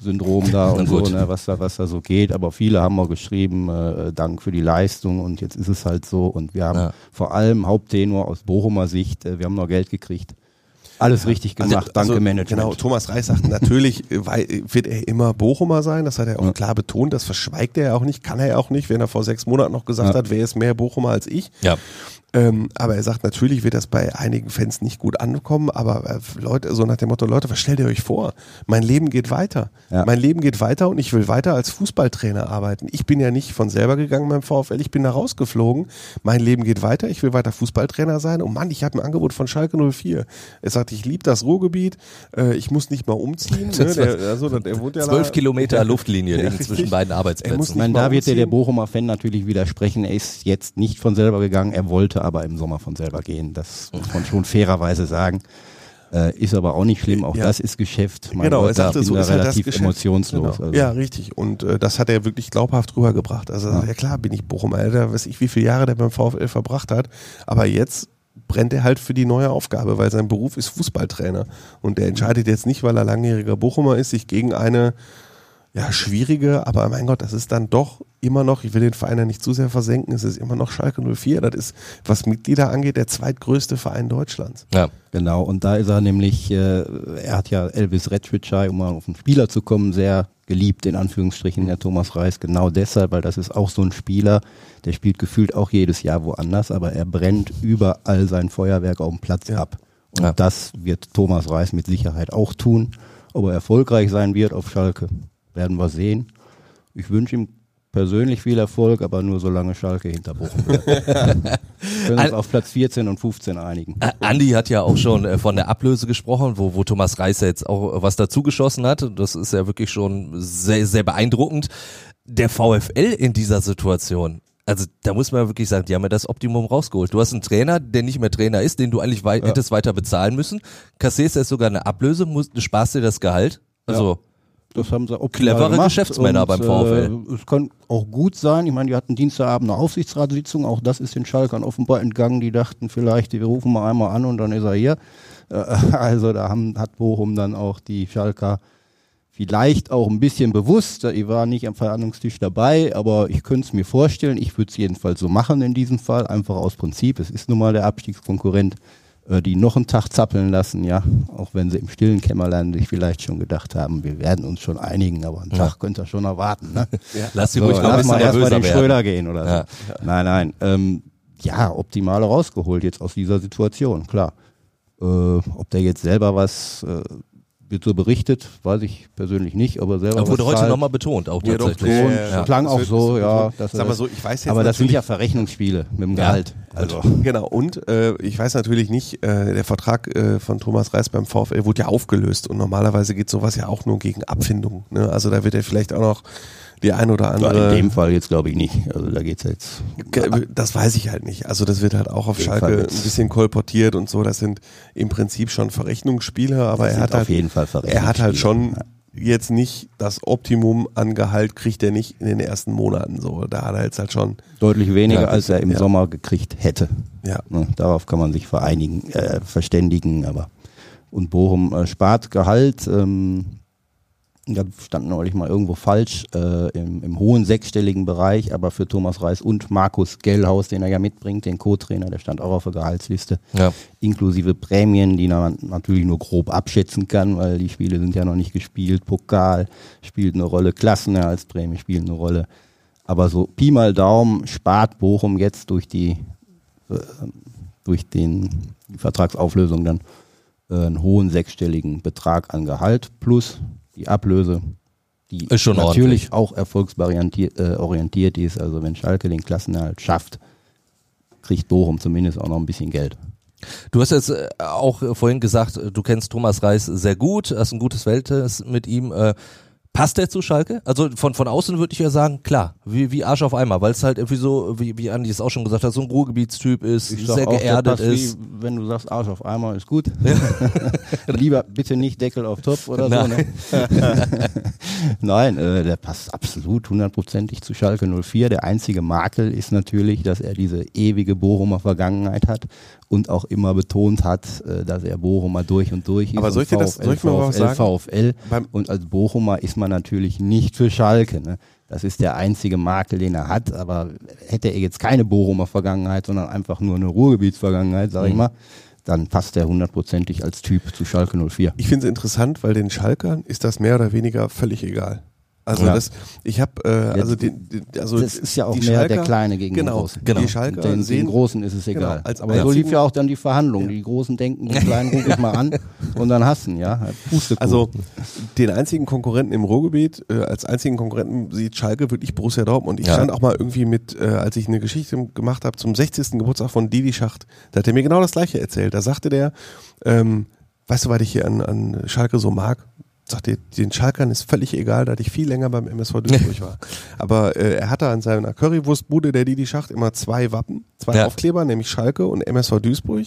[SPEAKER 2] Verräter-Syndrom da und so, ne? was, da, was da so geht. Aber viele haben auch geschrieben, äh, Dank für die Leistung und jetzt ist es halt so. Und wir haben
[SPEAKER 1] Ja.
[SPEAKER 2] vor allem Haupttenor aus Bochumer Sicht, äh, wir haben noch Geld gekriegt. Alles richtig gemacht, danke
[SPEAKER 3] also,
[SPEAKER 2] Management.
[SPEAKER 3] Genau, Thomas Reis sagt, natürlich äh, wird er immer Bochumer sein, das hat er auch
[SPEAKER 2] Ja.
[SPEAKER 3] klar betont, das verschweigt er ja auch nicht, kann er ja auch nicht, wenn er vor sechs Monaten noch gesagt
[SPEAKER 2] Ja.
[SPEAKER 3] hat, wer ist mehr Bochumer als ich.
[SPEAKER 1] ja.
[SPEAKER 3] Ähm, aber er sagt, natürlich wird das bei einigen Fans nicht gut ankommen, aber äh, Leute, so nach dem Motto, Leute, was stellt ihr euch vor? Mein Leben geht weiter.
[SPEAKER 2] Ja.
[SPEAKER 3] Mein Leben geht weiter und ich will weiter als Fußballtrainer arbeiten. Ich bin ja nicht von selber gegangen beim VfL, ich bin da rausgeflogen. Mein Leben geht weiter, ich will weiter Fußballtrainer sein. Und Mann, ich habe ein Angebot von Schalke 04. Er sagt, ich liebe das Ruhrgebiet, äh, ich muss nicht mal umziehen. *laughs* Ne? Der, also, der wohnt ja
[SPEAKER 1] Zwölf
[SPEAKER 3] da.
[SPEAKER 1] Kilometer *laughs* Luftlinie
[SPEAKER 3] Ja,
[SPEAKER 1] zwischen beiden
[SPEAKER 3] Er muss
[SPEAKER 1] Arbeitsplätzen.
[SPEAKER 2] ich meine,
[SPEAKER 3] mal
[SPEAKER 2] da wird dir der
[SPEAKER 3] umziehen.
[SPEAKER 2] Bochumer Fan natürlich widersprechen. Er ist jetzt nicht von selber gegangen, er wollte aber im Sommer von selber gehen. Das muss man schon fairerweise sagen. Äh, ist aber auch nicht schlimm, auch
[SPEAKER 3] Ja.
[SPEAKER 2] das ist Geschäft. Mein
[SPEAKER 3] Genau,
[SPEAKER 2] Gott,
[SPEAKER 3] er
[SPEAKER 2] bin
[SPEAKER 3] so
[SPEAKER 2] da
[SPEAKER 3] ist halt
[SPEAKER 2] relativ emotionslos.
[SPEAKER 3] Genau.
[SPEAKER 2] Also.
[SPEAKER 3] Ja, richtig. Und äh, das hat er wirklich glaubhaft rübergebracht. Also ja, klar bin ich Bochumer. Alter, weiß ich, wie viele Jahre der beim VfL verbracht hat. Aber jetzt brennt er halt für die neue Aufgabe, weil sein Beruf ist Fußballtrainer. Und der entscheidet jetzt nicht, weil er langjähriger Bochumer ist, sich gegen eine ja, schwierige, aber mein Gott, das ist dann doch immer noch, ich will den Verein ja nicht zu sehr versenken, es ist immer noch Schalke 04. Das ist, was Mitglieder angeht, der zweitgrößte Verein Deutschlands.
[SPEAKER 2] Ja. Genau, und da ist er nämlich, äh, er hat ja Elvis Retschwitschei, um mal auf den Spieler zu kommen, sehr geliebt, in Anführungsstrichen, der Thomas Reis, genau deshalb, weil das ist auch so ein Spieler, der spielt gefühlt auch jedes Jahr woanders, aber er brennt überall sein Feuerwerk auf dem Platz
[SPEAKER 3] Ja.
[SPEAKER 2] ab. Und
[SPEAKER 1] Ja.
[SPEAKER 2] das wird Thomas Reis mit Sicherheit auch tun. Ob er erfolgreich sein wird auf Schalke, werden wir sehen. Ich wünsche ihm persönlich viel Erfolg, aber nur solange Schalke hinter Bochum bleibt. *laughs* Können uns auf Platz 14 und 15 einigen.
[SPEAKER 1] Andi hat ja auch schon äh, von der Ablöse gesprochen, wo, wo Thomas Reißer jetzt auch äh, was dazu geschossen hat. Das ist ja wirklich schon sehr, sehr beeindruckend. Der VfL in dieser Situation. Also da muss man wirklich sagen, die haben ja das Optimum rausgeholt. Du hast einen Trainer, der nicht mehr Trainer ist, den du eigentlich wei hättest weiter bezahlen müssen. Kassierst jetzt sogar eine Ablöse, musst, sparst dir das Gehalt. Also
[SPEAKER 2] Das haben sie optimal
[SPEAKER 1] Clevere
[SPEAKER 2] gemacht
[SPEAKER 1] Geschäftsmänner
[SPEAKER 2] und,
[SPEAKER 1] beim VfL.
[SPEAKER 2] Äh, es kann auch gut sein. Ich meine, die hatten Dienstagabend eine Aufsichtsratssitzung. Auch das ist den Schalkern offenbar entgangen. Die dachten vielleicht, wir rufen mal einmal an und dann ist er hier. Äh, *laughs* also da haben, hat Bochum dann auch die Schalker vielleicht auch ein bisschen bewusst. Ich war nicht am Verhandlungstisch dabei, aber ich könnte es mir vorstellen. Ich würde es jedenfalls so machen in diesem Fall, einfach aus Prinzip. Es ist nun mal der Abstiegskonkurrent, äh, die noch einen Tag zappeln lassen, ja. Auch wenn sie im stillen Kämmerlein sich vielleicht schon gedacht haben, wir werden uns schon einigen, aber einen Tag könnt ihr schon erwarten. Ne?
[SPEAKER 1] lass sie
[SPEAKER 2] So,
[SPEAKER 1] ruhig noch ein bisschen
[SPEAKER 2] mal erst mal
[SPEAKER 1] nervöser
[SPEAKER 2] den
[SPEAKER 1] werden.
[SPEAKER 2] Schröder gehen oder so.
[SPEAKER 1] Ja.
[SPEAKER 2] Nein, nein. Ähm, ja, optimale rausgeholt jetzt aus dieser Situation, klar. Äh, ob der jetzt selber was äh, wird so berichtet, weiß ich persönlich nicht, aber selber
[SPEAKER 1] Das wurde heute nochmal betont, auch
[SPEAKER 3] Ja,
[SPEAKER 1] tatsächlich.
[SPEAKER 2] Und
[SPEAKER 3] Ja, ja.
[SPEAKER 2] klang
[SPEAKER 3] Das
[SPEAKER 2] auch so,
[SPEAKER 3] das
[SPEAKER 2] ja. dass
[SPEAKER 3] Sag mal
[SPEAKER 2] das-
[SPEAKER 3] so, ich weiß jetzt
[SPEAKER 2] aber das sind ja Verrechnungsspiele mit dem
[SPEAKER 1] Ja.
[SPEAKER 2] Gehalt. Also,
[SPEAKER 3] Genau, und äh, ich weiß natürlich nicht, äh, der Vertrag äh, von Thomas Reis beim VfL wurde ja aufgelöst und normalerweise geht sowas ja auch nur gegen Abfindung. Ne? Also da wird er vielleicht auch noch die ein oder andere.
[SPEAKER 2] in dem Fall jetzt glaube ich nicht. Also da geht's jetzt.
[SPEAKER 3] Das weiß ich halt nicht. Also das wird halt auch auf Schalke ein bisschen kolportiert und so. Das sind im Prinzip schon Verrechnungsspiele, aber
[SPEAKER 2] Das
[SPEAKER 3] er hat
[SPEAKER 2] auf
[SPEAKER 3] halt,
[SPEAKER 2] jeden Fall
[SPEAKER 3] er hat halt schon jetzt nicht das Optimum an Gehalt kriegt er nicht in den ersten Monaten so. Da hat er jetzt halt schon,
[SPEAKER 2] Deutlich weniger,
[SPEAKER 3] Ja,
[SPEAKER 2] als er im
[SPEAKER 3] ja.
[SPEAKER 2] Sommer gekriegt hätte.
[SPEAKER 3] ja.
[SPEAKER 2] Ne, darauf kann man sich vereinigen, äh, verständigen, aber und Bochum äh, spart Gehalt. Ähm, da stand neulich mal irgendwo falsch äh, im, im hohen sechsstelligen Bereich, aber für Thomas Reis und Markus Gellhaus, den er ja mitbringt, den Co-Trainer, der stand auch auf der Gehaltsliste,
[SPEAKER 1] Ja.
[SPEAKER 2] inklusive Prämien, die man natürlich nur grob abschätzen kann, weil die Spiele sind ja noch nicht gespielt. Pokal spielt eine Rolle, Klassenerhaltsprämie spielt eine Rolle. Aber so Pi mal Daumen spart Bochum jetzt durch die äh, durch den, die Vertragsauflösung dann äh, einen hohen sechsstelligen Betrag an Gehalt plus die Ablöse, die
[SPEAKER 1] Ist schon
[SPEAKER 2] natürlich auch erfolgsorientiert äh, ist. Also wenn Schalke den Klassenerhalt schafft, kriegt Bochum zumindest auch noch ein bisschen Geld.
[SPEAKER 1] Du hast jetzt äh, auch äh, vorhin gesagt, äh, du kennst Thomas Reis sehr gut, hast ein gutes Verhältnis mit ihm. Passt der zu Schalke? Also von, von außen würde ich ja sagen, klar, wie, wie Arsch auf Eimer, weil es halt irgendwie so, wie, wie Andi es auch schon gesagt hat, so ein Ruhrgebietstyp ist,
[SPEAKER 2] Ich
[SPEAKER 1] sehr
[SPEAKER 2] auch,
[SPEAKER 1] geerdet ist.
[SPEAKER 2] Wie, wenn du sagst, Arsch auf Eimer ist gut. *laughs* Lieber bitte nicht Deckel auf Topf oder so. Ne? *laughs* Nein, äh, der passt absolut hundertprozentig zu Schalke 04. Der einzige Makel ist natürlich, dass er diese ewige Bochumer Vergangenheit hat und auch immer betont hat, äh, dass er Bochumer durch und durch ist.
[SPEAKER 3] Aber soll ich dir das- soll ich mal was
[SPEAKER 2] VfL,
[SPEAKER 3] sagen?
[SPEAKER 2] VfL. Und als Bochumer ist man natürlich nicht für Schalke. Ne? Das ist der einzige Makel, den er hat. Aber hätte er jetzt keine Bochumer Vergangenheit, sondern einfach nur eine Ruhrgebietsvergangenheit, sag ich
[SPEAKER 3] Mhm.
[SPEAKER 2] mal, dann passt er hundertprozentig als Typ zu Schalke 04.
[SPEAKER 3] Ich finde es interessant, weil den Schalkern ist das mehr oder weniger völlig egal. Also
[SPEAKER 2] Ja.
[SPEAKER 3] das, ich habe, äh, also den, den, also
[SPEAKER 2] das ist ja auch
[SPEAKER 3] die
[SPEAKER 2] mehr der
[SPEAKER 3] Schalker-
[SPEAKER 2] Kleine gegen
[SPEAKER 3] genau,
[SPEAKER 2] den Großen.
[SPEAKER 1] Genau.
[SPEAKER 3] Die Schalker
[SPEAKER 2] Den, den
[SPEAKER 3] sehen,
[SPEAKER 2] Großen ist es
[SPEAKER 3] Genau,
[SPEAKER 2] egal.
[SPEAKER 3] als
[SPEAKER 2] Aber so lief ja auch dann die Verhandlung. Die Großen denken, die *laughs* Kleinen gucke ich mal an und dann hassen, ja. Pustekuchen.
[SPEAKER 3] also den einzigen Konkurrenten im Ruhrgebiet, äh, als einzigen Konkurrenten sieht Schalke wirklich Borussia Dortmund. Ich
[SPEAKER 1] Ja.
[SPEAKER 3] stand auch mal irgendwie mit, äh, als ich eine Geschichte gemacht habe zum 60. Geburtstag von Didi Schacht, da hat er mir genau das gleiche erzählt. Da sagte der, ähm, weißt du, was ich hier an, an Schalke so mag? Sagte, den Schalkern ist völlig egal, da ich viel länger beim MSV Duisburg *laughs* war. Aber äh, er hatte an seiner Currywurstbude, der Didi Schacht, immer zwei Wappen, zwei
[SPEAKER 1] Ja.
[SPEAKER 3] Aufkleber, nämlich Schalke und MSV Duisburg.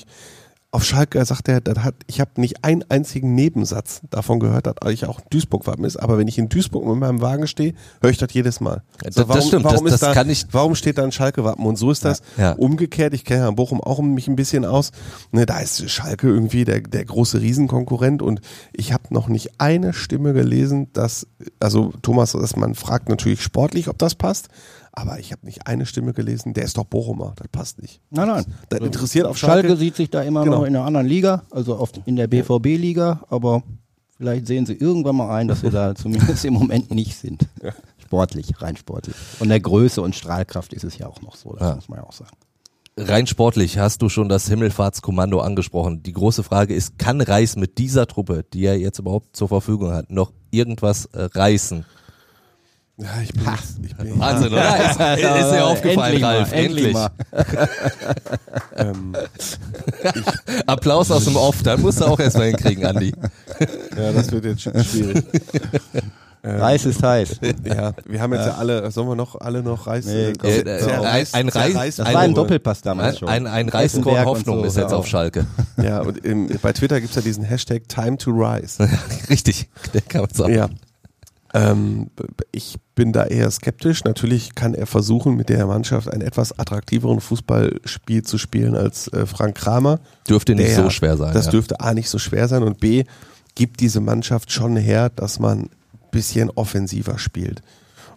[SPEAKER 3] Auf Schalke sagt er, das hat, ich habe nicht einen einzigen Nebensatz davon gehört, dass ich auch Duisburg-Wappen ist, aber wenn ich in Duisburg mit meinem Wagen stehe, höre ich das jedes Mal.
[SPEAKER 1] Das- das stimmt,
[SPEAKER 3] warum,
[SPEAKER 1] das- das
[SPEAKER 3] da,
[SPEAKER 1] kann ich-
[SPEAKER 3] warum steht da ein Schalke-Wappen? Und so ist das
[SPEAKER 1] Ja.
[SPEAKER 3] umgekehrt. Ich kenne ja Bochum auch mich ein bisschen aus. Ne, da ist Schalke irgendwie der, der große Riesenkonkurrent und ich habe noch nicht eine Stimme gelesen, dass, also Thomas Ressmann fragt natürlich sportlich, ob das passt, aber ich habe nicht eine Stimme gelesen, der ist doch Bochumer, das passt nicht.
[SPEAKER 2] Nein, nein.
[SPEAKER 3] Das interessiert auf
[SPEAKER 2] Schalke,
[SPEAKER 3] Schalke.
[SPEAKER 2] sieht sich da immer
[SPEAKER 3] Genau.
[SPEAKER 2] noch in einer anderen Liga, also auf, in der BVB-Liga, aber vielleicht sehen sie irgendwann mal ein, dass wir da *laughs* zumindest im Moment nicht sind. Sportlich, rein sportlich. Von der Größe und Strahlkraft ist es ja auch noch so, das
[SPEAKER 1] Ja.
[SPEAKER 2] muss man ja auch sagen.
[SPEAKER 1] Rein sportlich hast du schon das Himmelfahrtskommando angesprochen. Die große Frage ist, kann Reis mit dieser Truppe, die er jetzt überhaupt zur Verfügung hat, noch irgendwas äh, reißen?
[SPEAKER 3] Ja, ich bin, ich bin
[SPEAKER 1] Wahnsinn, oder? Ist, *laughs* ist dir aufgefallen,
[SPEAKER 2] Endlich mal,
[SPEAKER 1] Ralf?
[SPEAKER 2] endlich mal. *laughs*
[SPEAKER 3] ähm,
[SPEAKER 1] Applaus aus dem Off, dann musst du auch erstmal hinkriegen, Andi.
[SPEAKER 3] ja, das wird jetzt sch- schwierig. *laughs*
[SPEAKER 2] Reis ist heiß.
[SPEAKER 3] Ja, wir haben jetzt ja, alle, sollen wir noch alle noch Reis?
[SPEAKER 2] Nee, komm.
[SPEAKER 1] Äh, äh, ein, ein Reis,
[SPEAKER 2] Das
[SPEAKER 1] ein,
[SPEAKER 2] war ein Doppelpass damals
[SPEAKER 1] ein,
[SPEAKER 2] schon.
[SPEAKER 1] ein, ein Reiskorn
[SPEAKER 2] Eisenberg und
[SPEAKER 1] Hoffnung
[SPEAKER 2] so,
[SPEAKER 1] ist jetzt
[SPEAKER 2] ja.
[SPEAKER 1] auf Schalke.
[SPEAKER 3] Ja, und im, bei Twitter gibt's ja diesen Hashtag Time to Rise.
[SPEAKER 1] Richtig, der kann man sagen.
[SPEAKER 3] Ja. Ähm, ich bin da eher skeptisch. Natürlich kann er versuchen, mit der Mannschaft einen etwas attraktiveren Fußballspiel zu spielen als äh, Frank Kramer.
[SPEAKER 1] Dürfte nicht
[SPEAKER 3] Der-
[SPEAKER 1] so schwer sein.
[SPEAKER 3] Das
[SPEAKER 1] ja.
[SPEAKER 3] dürfte A nicht so schwer sein und B gibt diese Mannschaft schon her, dass man ein bisschen offensiver spielt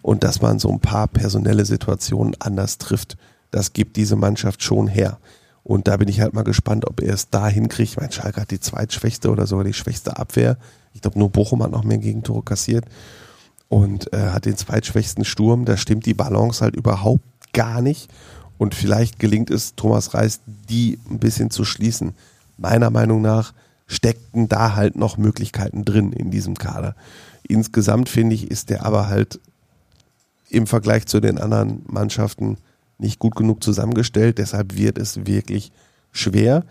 [SPEAKER 3] und dass man so ein paar personelle Situationen anders trifft. Das gibt diese Mannschaft schon her. Und da bin ich halt mal gespannt, ob er es da hinkriegt. Mein Schalke hat die zweitschwächste oder sogar die schwächste Abwehr. Ich glaube, nur Bochum hat noch mehr Gegentore kassiert und äh, hat den zweitschwächsten Sturm. Da stimmt die Balance halt überhaupt gar nicht. Und vielleicht gelingt es Thomas Reis, die ein bisschen zu schließen. Meiner Meinung nach steckten da halt noch Möglichkeiten drin in diesem Kader. Insgesamt finde ich, ist der aber halt im Vergleich zu den anderen Mannschaften nicht gut genug zusammengestellt. Deshalb wird es wirklich schwer.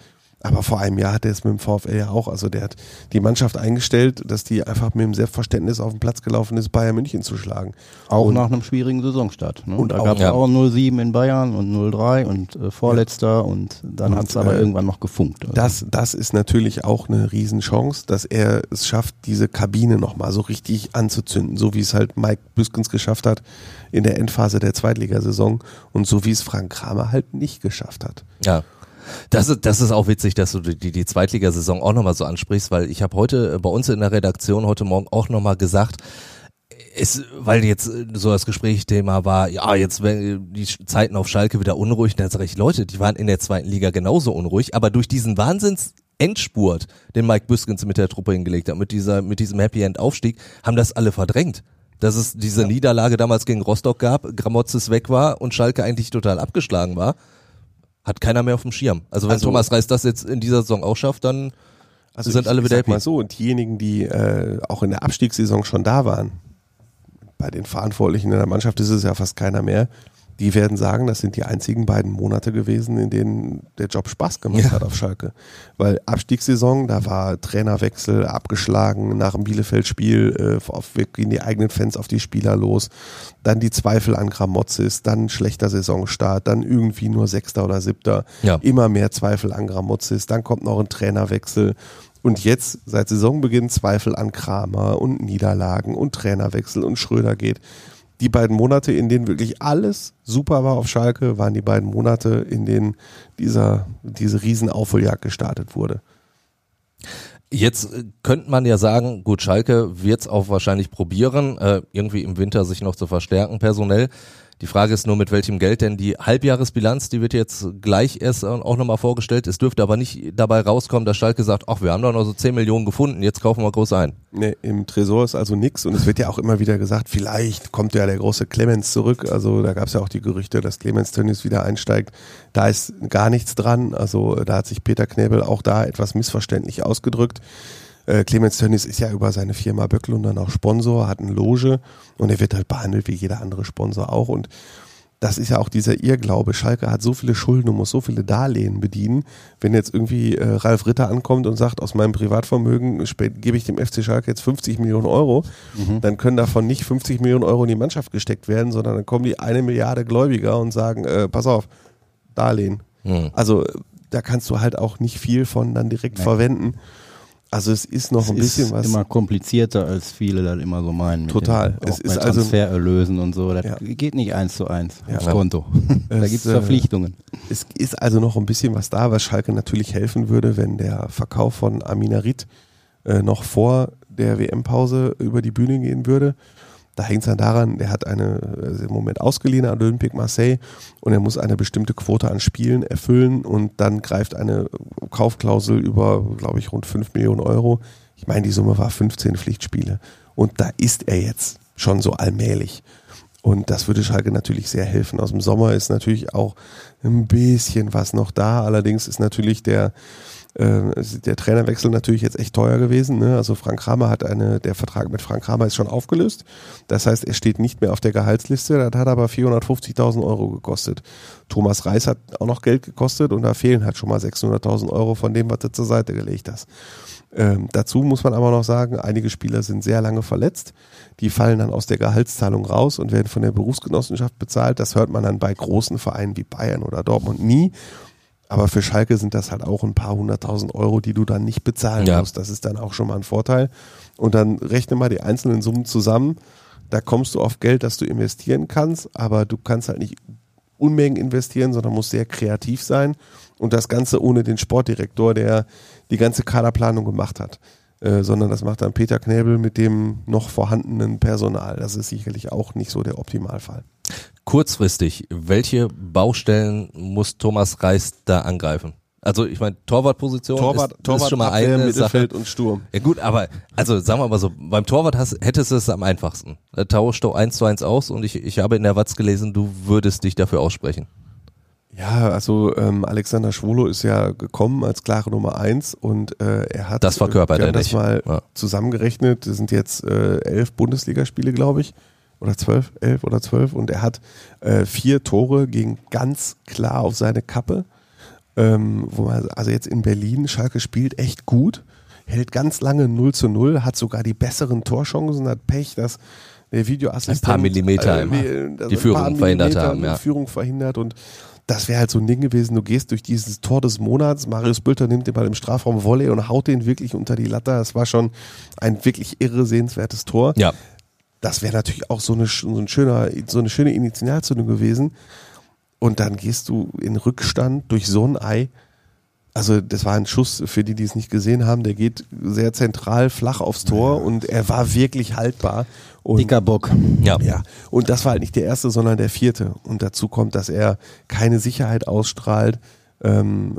[SPEAKER 3] Aber vor einem Jahr hat er es mit dem VfL ja auch. Also der hat die Mannschaft eingestellt, dass die einfach mit dem Selbstverständnis auf den Platz gelaufen ist, Bayern München zu schlagen.
[SPEAKER 2] Auch
[SPEAKER 3] Und-
[SPEAKER 2] nach einem schwierigen Saisonstart. Ne?
[SPEAKER 3] Und
[SPEAKER 2] da gab es
[SPEAKER 1] ja.
[SPEAKER 2] auch 0-7 in Bayern und 0-3 und äh, Vorletzter und dann hat es aber
[SPEAKER 3] äh,
[SPEAKER 2] irgendwann noch gefunkt. Also.
[SPEAKER 3] Das, das ist natürlich auch eine Riesenchance, dass er es schafft, diese Kabine nochmal so richtig anzuzünden, so wie es halt Mike Büskens geschafft hat in der Endphase der Zweitligasaison und so wie es Frank Kramer halt nicht geschafft hat.
[SPEAKER 1] Ja. Das ist, das ist auch witzig, dass du die, die Zweitligasaison auch nochmal so ansprichst, weil ich habe heute äh, bei uns in der Redaktion heute Morgen auch nochmal gesagt, es, weil jetzt äh, so das Gesprächsthema war, ja, jetzt werden die Sch- Zeiten auf Schalke wieder unruhig, dann sag ich, Leute, die waren in der zweiten Liga genauso unruhig, aber durch diesen Wahnsinns Endspurt, den Mike Büskens mit der Truppe hingelegt hat, mit dieser, mit diesem Happy End Aufstieg, haben das alle verdrängt. Dass es diese Niederlage damals gegen Rostock gab, Gramotzes weg war und Schalke eigentlich total abgeschlagen war, hat keiner mehr auf dem Schirm. Also wenn
[SPEAKER 3] Also-
[SPEAKER 1] Thomas Reis das jetzt in dieser Saison auch schafft, dann sind
[SPEAKER 3] ich,
[SPEAKER 1] alle
[SPEAKER 3] ich
[SPEAKER 1] wieder
[SPEAKER 3] sag
[SPEAKER 1] happy.
[SPEAKER 3] mal so, und diejenigen, die äh, auch in der Abstiegssaison schon da waren, bei den Verantwortlichen in der Mannschaft ist es ja fast keiner mehr, die werden sagen, das sind die einzigen beiden Monate gewesen, in denen der Job Spaß gemacht
[SPEAKER 1] Ja.
[SPEAKER 3] hat auf Schalke. Weil Abstiegssaison, da war Trainerwechsel, abgeschlagen, nach dem Bielefeld-Spiel äh, auf, gehen die eigenen Fans auf die Spieler los, dann die Zweifel an Gramozis, dann schlechter Saisonstart, dann irgendwie nur Sechster oder Siebter,
[SPEAKER 1] Ja.
[SPEAKER 3] immer mehr Zweifel an Gramozis, dann kommt noch ein Trainerwechsel und jetzt seit Saisonbeginn Zweifel an Kramer und Niederlagen und Trainerwechsel und Schröder geht. Die beiden Monate, in denen wirklich alles super war auf Schalke, waren die beiden Monate, in denen dieser, diese Riesenaufholjagd gestartet wurde.
[SPEAKER 1] Jetzt äh, könnte man ja sagen, gut, Schalke wird's auch wahrscheinlich probieren, äh, irgendwie im Winter sich noch zu verstärken personell. Die Frage ist nur, mit welchem Geld denn die Halbjahresbilanz, die wird jetzt gleich erst äh, auch nochmal vorgestellt. Es dürfte aber nicht dabei rauskommen, dass Schalke sagt, ach, wir haben doch noch so 10 Millionen gefunden, jetzt kaufen wir groß ein.
[SPEAKER 3] Nee, im Tresor ist also nix und es wird ja auch immer wieder gesagt, vielleicht kommt ja der große Clemens zurück. Also da gab es ja auch die Gerüchte, dass Clemens Tönnies wieder einsteigt. Da ist gar nichts dran. Also da hat sich Peter Knebel auch da etwas missverständlich ausgedrückt. Äh, Clemens Tönnies ist ja über seine Firma Böckel und dann auch Sponsor, hat eine Loge und er wird halt behandelt wie jeder andere Sponsor auch. Und das ist ja auch dieser Irrglaube. Schalke hat so viele Schulden und muss so viele Darlehen bedienen. Wenn jetzt irgendwie äh, Ralf Ritter ankommt und sagt, aus meinem Privatvermögen gebe ich dem FC Schalke jetzt 50 Millionen Euro, dann können davon nicht 50 Millionen Euro in die Mannschaft gesteckt werden, sondern dann kommen die eine Milliarde Gläubiger und sagen, äh, pass auf, Darlehen.
[SPEAKER 1] Hm.
[SPEAKER 3] Also da kannst du halt auch nicht viel von dann direkt verwenden. Also es ist noch
[SPEAKER 2] Es
[SPEAKER 3] ein bisschen
[SPEAKER 2] ist
[SPEAKER 3] was.
[SPEAKER 2] immer komplizierter, als viele das immer so meinen.
[SPEAKER 3] Total.
[SPEAKER 2] Den,
[SPEAKER 3] Es
[SPEAKER 2] auch
[SPEAKER 3] ist also-
[SPEAKER 2] Transfererlösen und so. Das
[SPEAKER 3] Ja.
[SPEAKER 2] geht nicht eins zu eins
[SPEAKER 3] Ja.
[SPEAKER 2] aufs Konto. *laughs* da
[SPEAKER 3] Es,
[SPEAKER 2] gibt es
[SPEAKER 3] äh,
[SPEAKER 2] Verpflichtungen.
[SPEAKER 3] Es ist also noch ein bisschen was da, was Schalke natürlich helfen würde, wenn der Verkauf von Aminarit äh, noch vor der WM-Pause über die Bühne gehen würde. Da hängt es dann daran, der hat eine äh, im Moment ausgeliehen an Olympique Marseille und er muss eine bestimmte Quote an Spielen erfüllen und dann greift eine Kaufklausel über, glaube ich, rund 5 Millionen Euro. Ich meine, die Summe war 15 Pflichtspiele. Und da ist er jetzt schon so allmählich. Und das würde Schalke natürlich sehr helfen. Aus dem Sommer ist natürlich auch ein bisschen was noch da. Allerdings ist natürlich der, der Trainerwechsel natürlich jetzt echt teuer gewesen. Ne? Also Frank Kramer hat eine, der Vertrag mit Frank Kramer ist schon aufgelöst. Das heißt, er steht nicht mehr auf der Gehaltsliste. Das hat aber 450.000 Euro gekostet. Thomas Reis hat auch noch Geld gekostet und da fehlen halt schon mal 600.000 Euro von dem, was du zur Seite gelegt hast. Ähm, dazu muss man aber noch sagen, einige Spieler sind sehr lange verletzt. Die fallen dann aus der Gehaltszahlung raus und werden von der Berufsgenossenschaft bezahlt. Das hört man dann bei großen Vereinen wie Bayern oder Dortmund nie. Aber für Schalke sind das halt auch ein paar hunderttausend Euro, die du dann nicht bezahlen
[SPEAKER 1] Ja.
[SPEAKER 3] musst. Das ist dann auch schon mal ein Vorteil. Und dann rechne mal die einzelnen Summen zusammen. Da kommst du auf Geld, das du investieren kannst, aber du kannst halt nicht Unmengen investieren, sondern musst sehr kreativ sein. Und das Ganze ohne den Sportdirektor, der die ganze Kaderplanung gemacht hat. Äh, sondern das macht dann Peter Knäbel mit dem noch vorhandenen Personal. Das ist sicherlich auch nicht so der Optimalfall.
[SPEAKER 1] Kurzfristig, welche Baustellen muss Thomas Reis da angreifen? Also ich meine, Torwartposition ist, ist schon mal
[SPEAKER 3] Abwehr,
[SPEAKER 1] eine
[SPEAKER 3] Mittelfeld
[SPEAKER 1] Sache.
[SPEAKER 3] und Sturm.
[SPEAKER 1] Ja gut, aber also sagen wir mal so, beim Torwart hast, hättest du es am einfachsten. Da tauscht du eins zu eins aus und ich, ich habe in der Watz gelesen, du würdest dich dafür aussprechen.
[SPEAKER 3] Ja, also ähm, Alexander Schwolo ist ja gekommen als klare Nummer eins und äh, er hat
[SPEAKER 1] Das verkörpert
[SPEAKER 3] wir
[SPEAKER 1] er
[SPEAKER 3] haben das
[SPEAKER 1] nicht.
[SPEAKER 3] mal
[SPEAKER 1] Ja.
[SPEAKER 3] zusammengerechnet. Das sind jetzt äh, elf Bundesligaspiele, glaube ich, oder zwölf, elf oder zwölf und er hat äh, vier Tore gegen ganz klar auf seine Kappe. Ähm, wo man, also jetzt in Berlin, Schalke spielt echt gut, hält ganz lange 0 zu 0, hat sogar die besseren Torchancen, hat Pech, dass der Videoassistent
[SPEAKER 1] Ein paar Millimeter
[SPEAKER 3] äh,
[SPEAKER 1] immer
[SPEAKER 3] dass
[SPEAKER 1] die Führung verhindert haben, ja.
[SPEAKER 3] Führung verhindert und das wäre halt so ein Ding gewesen, du gehst durch dieses Tor des Monats, Marius Bülter nimmt den Ball im Strafraum Volley und haut den wirklich unter die Latte. Das war schon ein wirklich irre sehenswertes Tor.
[SPEAKER 1] Ja.
[SPEAKER 3] Das wäre natürlich auch so eine, so, ein schöner, so eine schöne Initialzündung gewesen. Und dann gehst du in Rückstand durch so ein Ei. Also das war ein Schuss für die, die es nicht gesehen haben. Der geht sehr zentral flach aufs Tor und er war wirklich haltbar. Und
[SPEAKER 2] Dicker Bock.
[SPEAKER 1] Ja.
[SPEAKER 3] ja, und das war halt nicht der erste, sondern der vierte. Und dazu kommt, dass er keine Sicherheit ausstrahlt, ähm,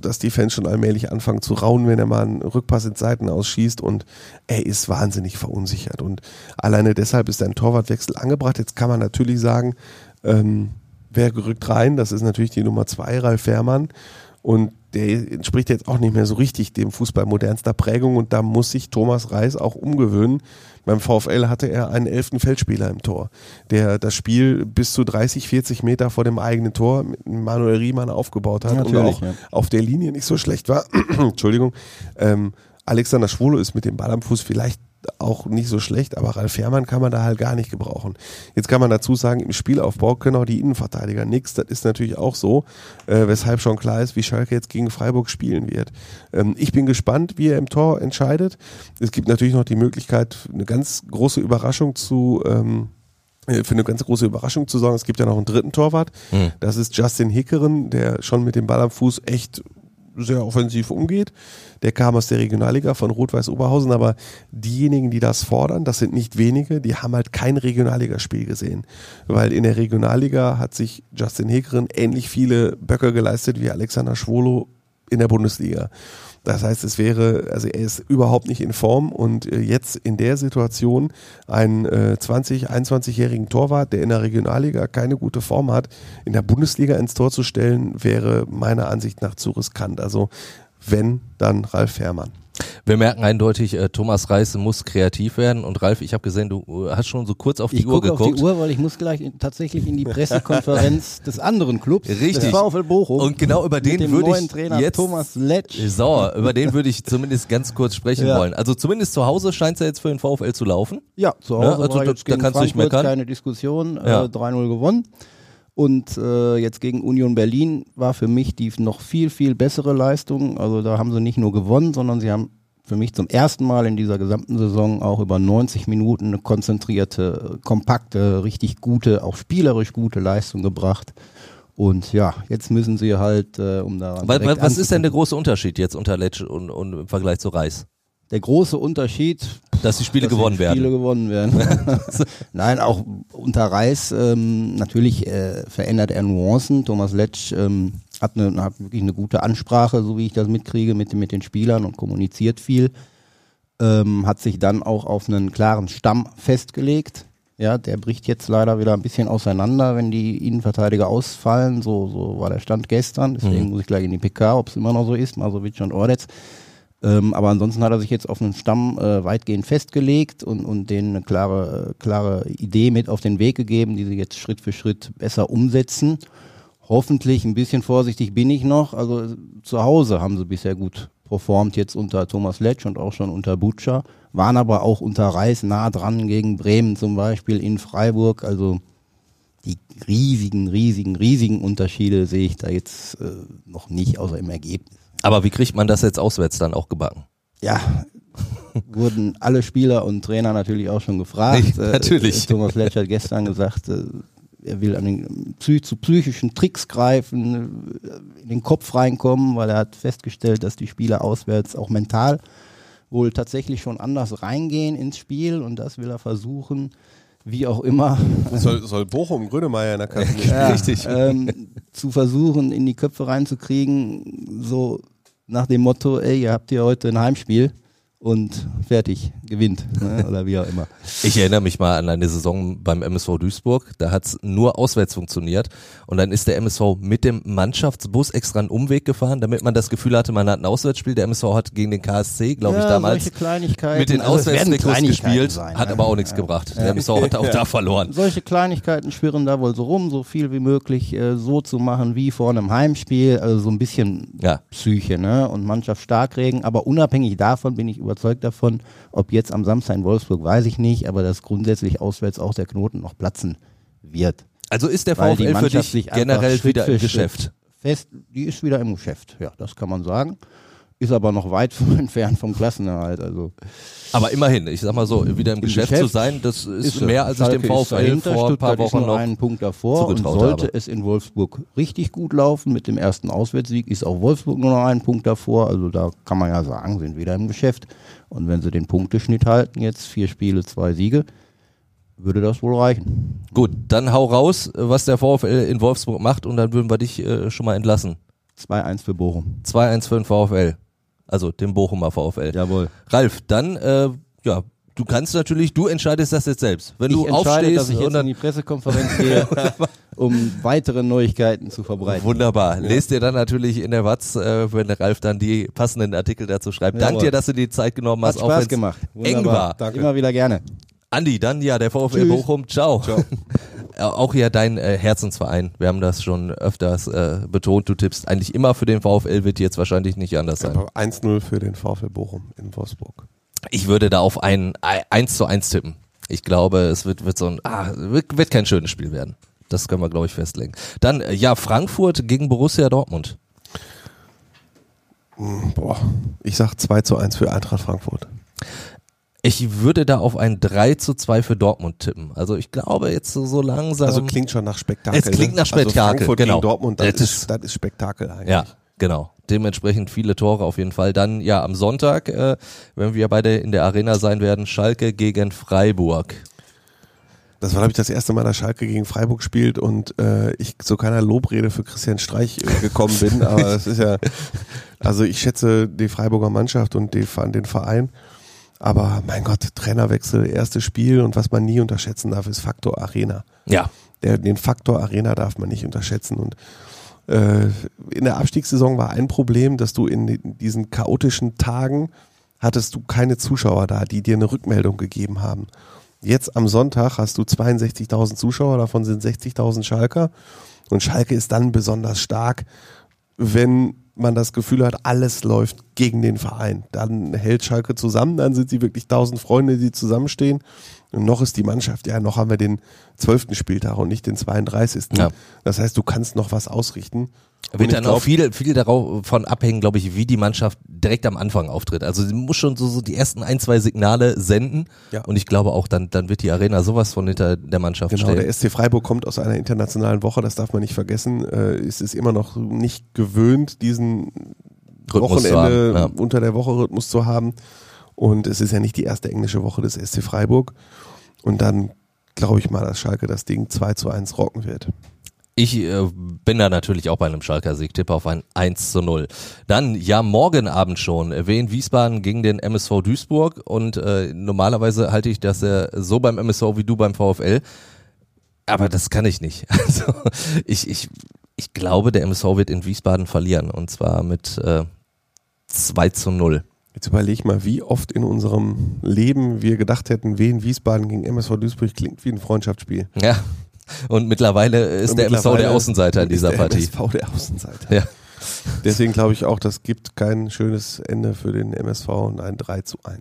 [SPEAKER 3] dass die Fans schon allmählich anfangen zu raunen, wenn er mal einen Rückpass ins Seiten ausschießt und er ist wahnsinnig verunsichert. Und alleine deshalb ist ein Torwartwechsel angebracht. Jetzt kann man natürlich sagen, ähm, wer gerückt rein? Das ist natürlich die Nummer zwei, Ralf Fährmann. Und der entspricht jetzt auch nicht mehr so richtig dem Fußball modernster Prägung und da muss sich Thomas Reis auch umgewöhnen. Beim VfL hatte er einen elften Feldspieler im Tor, der das Spiel bis zu 30, 40 Meter vor dem eigenen Tor mit Manuel Riemann aufgebaut hat und
[SPEAKER 2] Natürlich,
[SPEAKER 3] auch
[SPEAKER 2] ja.
[SPEAKER 3] auf der Linie nicht so schlecht war. *clears throat* Entschuldigung. Ähm, Alexander Schwolo ist mit dem Ball am Fuß vielleicht auch nicht so schlecht, aber Ralf Fährmann kann man da halt gar nicht gebrauchen. Jetzt kann man dazu sagen, im Spielaufbau können auch die Innenverteidiger nichts. Das ist natürlich auch so, äh, weshalb schon klar ist, wie Schalke jetzt gegen Freiburg spielen wird. Ähm, ich bin gespannt, wie er im Tor entscheidet. Es gibt natürlich noch die Möglichkeit, eine ganz große Überraschung zu ähm, äh, für eine ganz große Überraschung zu sorgen. Es gibt ja noch einen dritten Torwart.
[SPEAKER 1] Mhm.
[SPEAKER 3] Das ist Justin Hickeren, der schon mit dem Ball am Fuß echt sehr offensiv umgeht. Der kam aus der Regionalliga von Rot-Weiß Oberhausen, aber diejenigen, die das fordern, das sind nicht wenige, die haben halt kein Regionalligaspiel gesehen. Weil in der Regionalliga hat sich Justin Hickeren ähnlich viele Böcke geleistet wie Alexander Schwolo in der Bundesliga. Das heißt, es wäre, also er ist überhaupt nicht in Form und äh, jetzt in der Situation einen äh, 20, 21-jährigen Torwart, der in der Regionalliga keine gute Form hat, in der Bundesliga ins Tor zu stellen, wäre meiner Ansicht nach zu riskant. Also wenn, dann Ralf Fährmann.
[SPEAKER 1] Wir merken eindeutig, äh, Thomas Reis muss kreativ werden. Und Ralf, ich habe gesehen, du äh, hast schon so kurz auf die
[SPEAKER 2] Ich
[SPEAKER 1] Uhr
[SPEAKER 2] gucke auf
[SPEAKER 1] geguckt.
[SPEAKER 2] die Uhr, weil ich muss gleich in, tatsächlich in die *laughs* Pressekonferenz des anderen Clubs,
[SPEAKER 1] Richtig.
[SPEAKER 2] des VfL Bochum.
[SPEAKER 1] Und genau über den würde ich
[SPEAKER 2] Trainer
[SPEAKER 1] jetzt-
[SPEAKER 2] Thomas Letsch.
[SPEAKER 1] So, über den würde ich zumindest ganz kurz sprechen
[SPEAKER 2] Ja.
[SPEAKER 1] wollen. Also zumindest zu Hause scheint es ja jetzt für den VfL zu laufen.
[SPEAKER 2] Ja, zu Hause
[SPEAKER 1] Ja, also da- da kannst du nicht meckern.
[SPEAKER 2] keine Diskussion,
[SPEAKER 1] Ja.
[SPEAKER 2] äh, 3-0 gewonnen. Und äh, jetzt gegen Union Berlin war für mich die noch viel, viel bessere Leistung. Also da haben sie nicht nur gewonnen, sondern sie haben für mich zum ersten Mal in dieser gesamten Saison auch über 90 Minuten eine konzentrierte, kompakte, richtig gute, auch spielerisch gute Leistung gebracht. Und ja, jetzt müssen sie halt, äh, um daran
[SPEAKER 1] Was, was ist denn der große Unterschied jetzt unter Letsch und, und im Vergleich zu Reis?
[SPEAKER 2] Der große Unterschied,
[SPEAKER 1] dass die Spiele
[SPEAKER 2] dass
[SPEAKER 1] gewonnen
[SPEAKER 2] die Spiele
[SPEAKER 1] werden.
[SPEAKER 2] gewonnen werden. *laughs* Nein, auch unter Reis ähm, natürlich äh, verändert er Nuancen. Thomas Letsch ähm, hat, eine, hat wirklich eine gute Ansprache, so wie ich das mitkriege, mit, mit den Spielern und kommuniziert viel. Ähm, hat sich dann auch auf einen klaren Stamm festgelegt. Ja, der bricht jetzt leider wieder ein bisschen auseinander, wenn die Innenverteidiger ausfallen. So, so war der Stand gestern. Deswegen
[SPEAKER 1] Mhm.
[SPEAKER 2] muss ich gleich in die PK, ob es immer noch so ist. Masovic und Ordetz. Ähm, aber ansonsten hat er sich jetzt auf einen Stamm äh, weitgehend festgelegt und, und denen eine klare, klare Idee mit auf den Weg gegeben, die sie jetzt Schritt für Schritt besser umsetzen. Hoffentlich, ein bisschen vorsichtig bin ich noch. Also äh, zu Hause haben sie bisher gut performt, jetzt unter Thomas Letsch und auch schon unter Butcher, waren aber auch unter Reis nah dran gegen Bremen zum Beispiel in Freiburg. Also die riesigen, riesigen, riesigen Unterschiede sehe ich da jetzt äh, noch nicht, außer im Ergebnis.
[SPEAKER 1] Aber wie kriegt man das jetzt auswärts dann auch gebacken?
[SPEAKER 2] Ja, *laughs* wurden alle Spieler und Trainer natürlich auch schon gefragt. *laughs*
[SPEAKER 1] Nee, natürlich.
[SPEAKER 2] Äh, Thomas Letsch hat gestern gesagt, äh, er will an den psy zu psychischen Tricks greifen, äh, in den Kopf reinkommen, weil er hat festgestellt, dass die Spieler auswärts auch mental wohl tatsächlich schon anders reingehen ins Spiel und das will er versuchen, wie auch immer,
[SPEAKER 3] Soll, soll Bochum Grönemeyer in der Kabine spielen?
[SPEAKER 2] ja, Ähm, zu versuchen, in die Köpfe reinzukriegen, so nach dem Motto, ey, ihr habt hier heute ein Heimspiel und fertig, gewinnt, ne? *laughs* oder wie auch immer.
[SPEAKER 1] Ich erinnere mich mal an eine Saison beim MSV Duisburg, da hat's nur auswärts funktioniert und dann ist der MSV mit dem Mannschaftsbus extra einen Umweg gefahren, damit man das Gefühl hatte, man hat ein Auswärtsspiel. Der MSV hat gegen den KSC, glaube ich,
[SPEAKER 2] Ja,
[SPEAKER 1] damals
[SPEAKER 2] solche Kleinigkeiten,
[SPEAKER 1] mit den
[SPEAKER 2] also es
[SPEAKER 1] gespielt,
[SPEAKER 2] sein,
[SPEAKER 1] hat
[SPEAKER 2] ne?
[SPEAKER 1] aber auch nichts gebracht. Der MSV hat auch *laughs* da verloren.
[SPEAKER 2] Solche Kleinigkeiten schwirren da wohl so rum, so viel wie möglich äh, so zu machen wie vor einem Heimspiel, also so ein bisschen
[SPEAKER 1] Ja.
[SPEAKER 2] Psyche ne? und Mannschaft stark regen. Aber unabhängig davon bin ich überzeugt davon, ob jetzt am Samstag in Wolfsburg, weiß ich nicht, aber dass grundsätzlich auswärts auch der Knoten noch platzen wird.
[SPEAKER 1] Also ist der VfL für dich generell wieder im Geschäft?
[SPEAKER 2] Fest, die ist wieder im Geschäft, ja, das kann man sagen. Ist aber noch weit *laughs* entfernt vom Klassenerhalt. Also
[SPEAKER 1] Aber immerhin, ich sag mal so, wieder im, Geschäft,
[SPEAKER 2] Geschäft
[SPEAKER 1] zu sein, das ist,
[SPEAKER 2] ist
[SPEAKER 1] mehr, als ich dem
[SPEAKER 2] Schalke
[SPEAKER 1] VfL vor ein paar Wochen noch
[SPEAKER 2] einen Punkt davor und sollte
[SPEAKER 1] habe.
[SPEAKER 2] es in Wolfsburg richtig gut laufen mit dem ersten Auswärtssieg, ist auch Wolfsburg nur noch einen Punkt davor. Also da kann man ja sagen, sind wieder im Geschäft. Und wenn sie den Punkteschnitt halten, jetzt vier Spiele, zwei Siege, würde das wohl reichen.
[SPEAKER 1] Gut, dann hau raus, was der VfL in Wolfsburg macht und dann würden wir dich äh, schon mal entlassen.
[SPEAKER 2] 2-1 für Bochum.
[SPEAKER 1] 2-1 für den VfL. Also den Bochumer VfL.
[SPEAKER 2] Jawohl.
[SPEAKER 1] Ralf, dann, äh, ja, du kannst natürlich, du entscheidest das jetzt selbst. Wenn
[SPEAKER 2] Ich
[SPEAKER 1] du
[SPEAKER 2] entscheide,
[SPEAKER 1] aufstehst
[SPEAKER 2] dass ich jetzt in die Pressekonferenz gehe, *laughs* um weitere Neuigkeiten zu verbreiten.
[SPEAKER 1] Wunderbar. Lest dir dann natürlich in der Watz, äh, wenn der Ralf dann die passenden Artikel dazu schreibt. Dank
[SPEAKER 2] Jawohl.
[SPEAKER 1] dir, dass du die Zeit genommen
[SPEAKER 2] Hat
[SPEAKER 1] hast. auch
[SPEAKER 2] Spaß
[SPEAKER 1] wenn's
[SPEAKER 2] gemacht.
[SPEAKER 1] Eng war.
[SPEAKER 3] Danke.
[SPEAKER 2] Immer wieder gerne.
[SPEAKER 1] Andi, dann ja, der VfL
[SPEAKER 2] Tschüss.
[SPEAKER 1] Bochum. Ciao. Äh, *laughs* Auch ja dein äh, Herzensverein. Wir haben das schon öfters äh, betont. Du tippst eigentlich immer für den VfL, wird jetzt wahrscheinlich nicht anders sein.
[SPEAKER 3] Aber 1-0 für den VfL Bochum in Wolfsburg.
[SPEAKER 1] Ich würde da auf ein 1 zu 1 tippen. Ich glaube, es wird, wird so ein, ah, wird, wird kein schönes Spiel werden. Das können wir, glaube ich, festlegen. Dann, äh, ja, Frankfurt gegen Borussia Dortmund.
[SPEAKER 3] Hm, Boah, ich sag 2 zu 1 für Eintracht Frankfurt.
[SPEAKER 1] Ich würde da auf ein 3 zu 2 für Dortmund tippen. Also ich glaube jetzt so, langsam.
[SPEAKER 3] Also klingt schon nach Spektakel.
[SPEAKER 1] Es klingt
[SPEAKER 3] ne?
[SPEAKER 1] nach Spektakel,
[SPEAKER 3] Also Frankfurt
[SPEAKER 1] genau.
[SPEAKER 3] gegen Dortmund, das,
[SPEAKER 1] Das
[SPEAKER 3] ist,
[SPEAKER 1] ist-
[SPEAKER 3] das ist Spektakel eigentlich.
[SPEAKER 1] Ja, genau. Dementsprechend viele Tore auf jeden Fall. Dann ja am Sonntag, äh, wenn wir beide in der Arena sein werden, Schalke gegen Freiburg.
[SPEAKER 3] Das war, glaube ich, das erste Mal, dass Schalke gegen Freiburg spielt und äh, ich zu keiner Lobrede für Christian Streich äh, gekommen bin. Aber das ist ja, also ich schätze die Freiburger Mannschaft und die, den Verein. Aber mein Gott, Trainerwechsel, erstes Spiel und was man nie unterschätzen darf, ist Faktor Arena.
[SPEAKER 1] Ja,
[SPEAKER 3] Der, den Faktor Arena darf man nicht unterschätzen. Und äh, in der Abstiegssaison war ein Problem, dass du in den- diesen chaotischen Tagen hattest du keine Zuschauer da, die dir eine Rückmeldung gegeben haben. Jetzt am Sonntag hast du 62.000 Zuschauer, davon sind 60.000 Schalker. Und Schalke ist dann besonders stark, wenn man das Gefühl hat, alles läuft gegen den Verein. Dann hält Schalke zusammen, dann sind sie wirklich 1000 Freunde, die zusammenstehen. Und noch ist die Mannschaft, ja, noch haben wir den zwölften Spieltag und nicht den 32.
[SPEAKER 1] Ja.
[SPEAKER 3] Das heißt, du kannst noch was ausrichten.
[SPEAKER 1] Wird dann
[SPEAKER 3] glaub,
[SPEAKER 1] auch viel, viel davon abhängen, glaube ich, wie die Mannschaft direkt am Anfang auftritt. Also sie muss schon so, so die ersten ein, zwei Signale senden.
[SPEAKER 3] Ja.
[SPEAKER 1] Und ich glaube auch, dann, dann wird die Arena sowas von hinter der Mannschaft
[SPEAKER 3] Genau,
[SPEAKER 1] stehen.
[SPEAKER 3] der SC Freiburg kommt aus einer internationalen Woche, das darf man nicht vergessen. Äh, es ist immer noch nicht gewöhnt, diesen
[SPEAKER 1] Rhythmus
[SPEAKER 3] Wochenende
[SPEAKER 1] haben, ja.
[SPEAKER 3] unter der Woche Rhythmus zu haben. Und es ist ja nicht die erste englische Woche des SC Freiburg. Und dann glaube ich mal, dass Schalke das Ding 2 zu 1 rocken wird.
[SPEAKER 1] Ich äh, bin da natürlich auch bei einem Schalker Sieg, tippe auf ein 1 zu 0. Dann, ja, morgen Abend schon, äh, Wien Wiesbaden gegen den MSV Duisburg und äh, normalerweise halte ich das ja so beim MSV wie du beim VfL, aber das kann ich nicht. *laughs* Also ich, ich, ich glaube, der MSV wird in Wiesbaden verlieren und zwar mit äh, 2 zu 0.
[SPEAKER 3] Jetzt überleg mal, wie oft in unserem Leben wir gedacht hätten, Wien Wiesbaden gegen MSV Duisburg klingt wie ein Freundschaftsspiel.
[SPEAKER 1] Ja, und mittlerweile ist
[SPEAKER 3] Und
[SPEAKER 1] der MSV der
[SPEAKER 3] mittlerweile
[SPEAKER 1] Außenseiter in dieser
[SPEAKER 3] der
[SPEAKER 1] Partie.
[SPEAKER 3] MSV der Außenseiter.
[SPEAKER 1] Ja.
[SPEAKER 3] Deswegen glaube ich auch, das gibt kein schönes Ende für den MSV und ein 3 zu 1.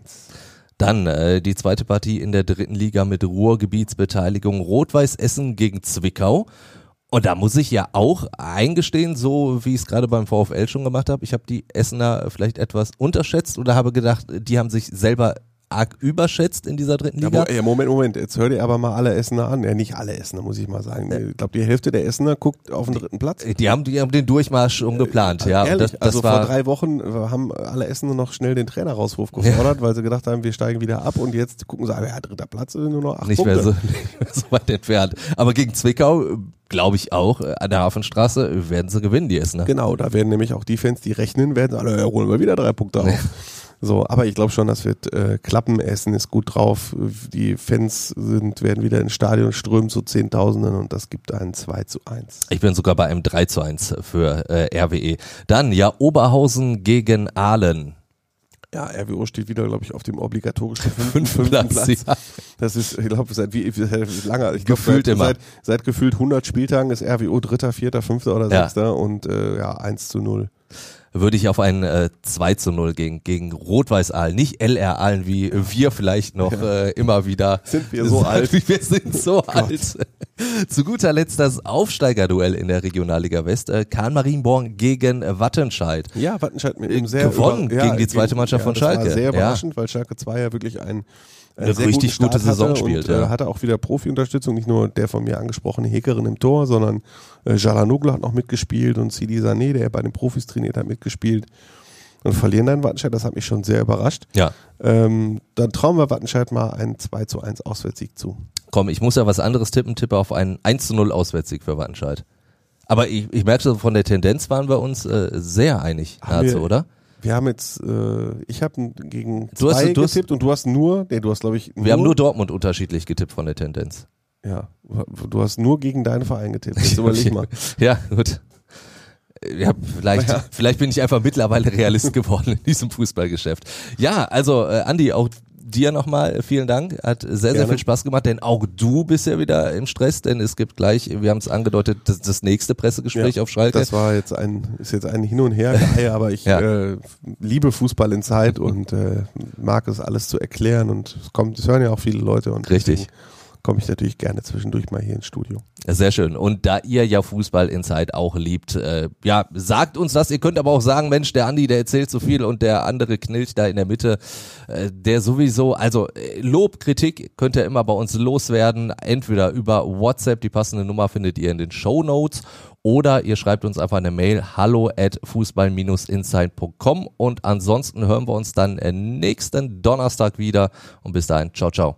[SPEAKER 1] Dann äh, die zweite Partie in der dritten Liga mit Ruhrgebietsbeteiligung Rot-Weiß Essen gegen Zwickau. Und da muss ich ja auch eingestehen, so wie ich es gerade beim VfL schon gemacht habe, ich habe die Essener vielleicht etwas unterschätzt oder habe gedacht, die haben sich selber arg überschätzt in dieser dritten
[SPEAKER 3] Ja,
[SPEAKER 1] Liga.
[SPEAKER 3] ja, Moment, Moment, jetzt hör dir aber mal alle Essener an. Ja, nicht alle Essener, muss ich mal sagen. Ich glaube, die Hälfte der Essener guckt auf den dritten Platz.
[SPEAKER 1] Die haben, die haben den Durchmarsch schon geplant, ja. Und
[SPEAKER 3] Äh, Ehrlich,
[SPEAKER 1] das, das
[SPEAKER 3] also vor drei Wochen äh, haben alle Essener noch schnell den Trainerauswurf gefordert, weil sie gedacht haben, wir steigen wieder ab und jetzt gucken sie, ah, ja, dritter Platz sind nur noch acht
[SPEAKER 1] nicht
[SPEAKER 3] Punkte.
[SPEAKER 1] mehr, so, *laughs* nicht mehr so weit entfernt. Aber gegen Zwickau, glaube ich auch, äh, an der Hafenstraße werden sie gewinnen, die Essener.
[SPEAKER 3] Genau, da werden nämlich auch die Fans, die rechnen, werden sagen, ja, holen wir wieder drei Punkte auf. So, aber ich glaube schon, das wird äh, klappen. Essen ist gut drauf. Die Fans sind, werden wieder ins Stadion strömen zu Zehntausenden und das gibt ein 2 zu 1.
[SPEAKER 1] Ich bin sogar bei einem 3 zu 1 für äh, RWE. Dann ja Oberhausen gegen Aalen.
[SPEAKER 3] Ja, RWO steht wieder, glaube ich, auf dem obligatorischen *laughs*
[SPEAKER 1] Fünften Platz,
[SPEAKER 3] Platz.
[SPEAKER 1] ja.
[SPEAKER 3] Das ist, ich glaube, seit wie, wie lange, ich glaube,
[SPEAKER 1] Gefühlt
[SPEAKER 3] seit,
[SPEAKER 1] immer.
[SPEAKER 3] Seit, seit gefühlt 100 Spieltagen ist RWO Dritter, Vierter, Fünfter oder
[SPEAKER 1] Ja.
[SPEAKER 3] Sechster und äh, ja, 1 zu 0.
[SPEAKER 1] Würde ich auf ein äh, 2 zu 0 gegen, gegen Rot-Weiß Aalen, nicht LR Aalen, wie wir vielleicht noch äh, immer wieder
[SPEAKER 3] Sind wir so alt? *laughs*
[SPEAKER 1] Wir sind so alt. *laughs* Zu guter Letzt das Aufsteigerduell in der Regionalliga West. Äh, Kahn Marienborn gegen Wattenscheid.
[SPEAKER 3] Ja, Wattenscheid mit einem sehr
[SPEAKER 1] Gewonnen
[SPEAKER 3] über-
[SPEAKER 1] gegen die zweite Mannschaft von
[SPEAKER 3] das
[SPEAKER 1] Schalke.
[SPEAKER 3] Sehr
[SPEAKER 1] Ja.
[SPEAKER 3] überraschend, weil Schalke 2 ja wirklich ein äh,
[SPEAKER 1] Eine
[SPEAKER 3] sehr
[SPEAKER 1] richtig gute Saison
[SPEAKER 3] hatte
[SPEAKER 1] spielt,
[SPEAKER 3] und,
[SPEAKER 1] ja.
[SPEAKER 3] äh, hatte auch wieder Profi-Unterstützung, nicht nur der von mir angesprochene Hekerin im Tor, sondern äh, Jalanoglu hat noch mitgespielt und Sidi Sané, der bei den Profis trainiert, hat mitgespielt. Und verlieren dann Wattenscheid, das hat mich schon sehr überrascht.
[SPEAKER 1] Ja.
[SPEAKER 3] Ähm, dann trauen wir Wattenscheid mal einen 2 zu 1 Auswärtssieg zu.
[SPEAKER 1] Komm, ich muss ja was anderes tippen, tippe auf einen 1 zu 0 Auswärtssieg für Wattenscheid. Aber ich, ich merke so, von der Tendenz waren wir uns äh, sehr einig,
[SPEAKER 3] Haben
[SPEAKER 1] nahezu,
[SPEAKER 3] wir-
[SPEAKER 1] oder?
[SPEAKER 3] Wir haben jetzt, äh, ich habe gegen
[SPEAKER 1] Du hast-
[SPEAKER 3] zwei
[SPEAKER 1] du hast-
[SPEAKER 3] getippt und du hast nur, nee, du hast glaube ich
[SPEAKER 1] Wir haben nur Dortmund unterschiedlich getippt von der Tendenz.
[SPEAKER 3] ja, du hast nur gegen deinen Verein getippt. Jetzt überleg mal. *laughs*
[SPEAKER 1] Ja, gut. Ja, vielleicht,
[SPEAKER 3] Ja.
[SPEAKER 1] vielleicht bin ich einfach mittlerweile Realist geworden in diesem Fußballgeschäft. Ja, also äh, Andi, auch dir nochmal vielen Dank. Hat sehr, sehr
[SPEAKER 3] Gerne.
[SPEAKER 1] viel Spaß gemacht, denn auch du bist ja wieder im Stress, denn es gibt gleich, wir haben es angedeutet, das, das nächste Pressegespräch
[SPEAKER 3] Ja,
[SPEAKER 1] auf Schalke.
[SPEAKER 3] Das war jetzt ein, ist jetzt ein Hin und Her aber ich *laughs*
[SPEAKER 1] Ja.
[SPEAKER 3] äh, liebe Fußball in Zeit und äh, mag es alles zu erklären und es kommt, es hören ja auch viele Leute und
[SPEAKER 1] Richtig.
[SPEAKER 3] deswegen komme ich natürlich gerne zwischendurch mal hier ins Studio.
[SPEAKER 1] Sehr schön. Und da ihr ja Fußball Inside auch liebt, äh, ja, sagt uns das. Ihr könnt aber auch sagen, Mensch, der Andi, der erzählt so viel und der andere knillt da in der Mitte, äh, der sowieso, also äh, Lob, Kritik könnt ihr immer bei uns loswerden. Entweder über WhatsApp, die passende Nummer findet ihr in den Show Notes oder ihr schreibt uns einfach eine Mail hallo at fußball-inside.com und ansonsten hören wir uns dann äh, nächsten Donnerstag wieder und bis dahin, ciao, ciao.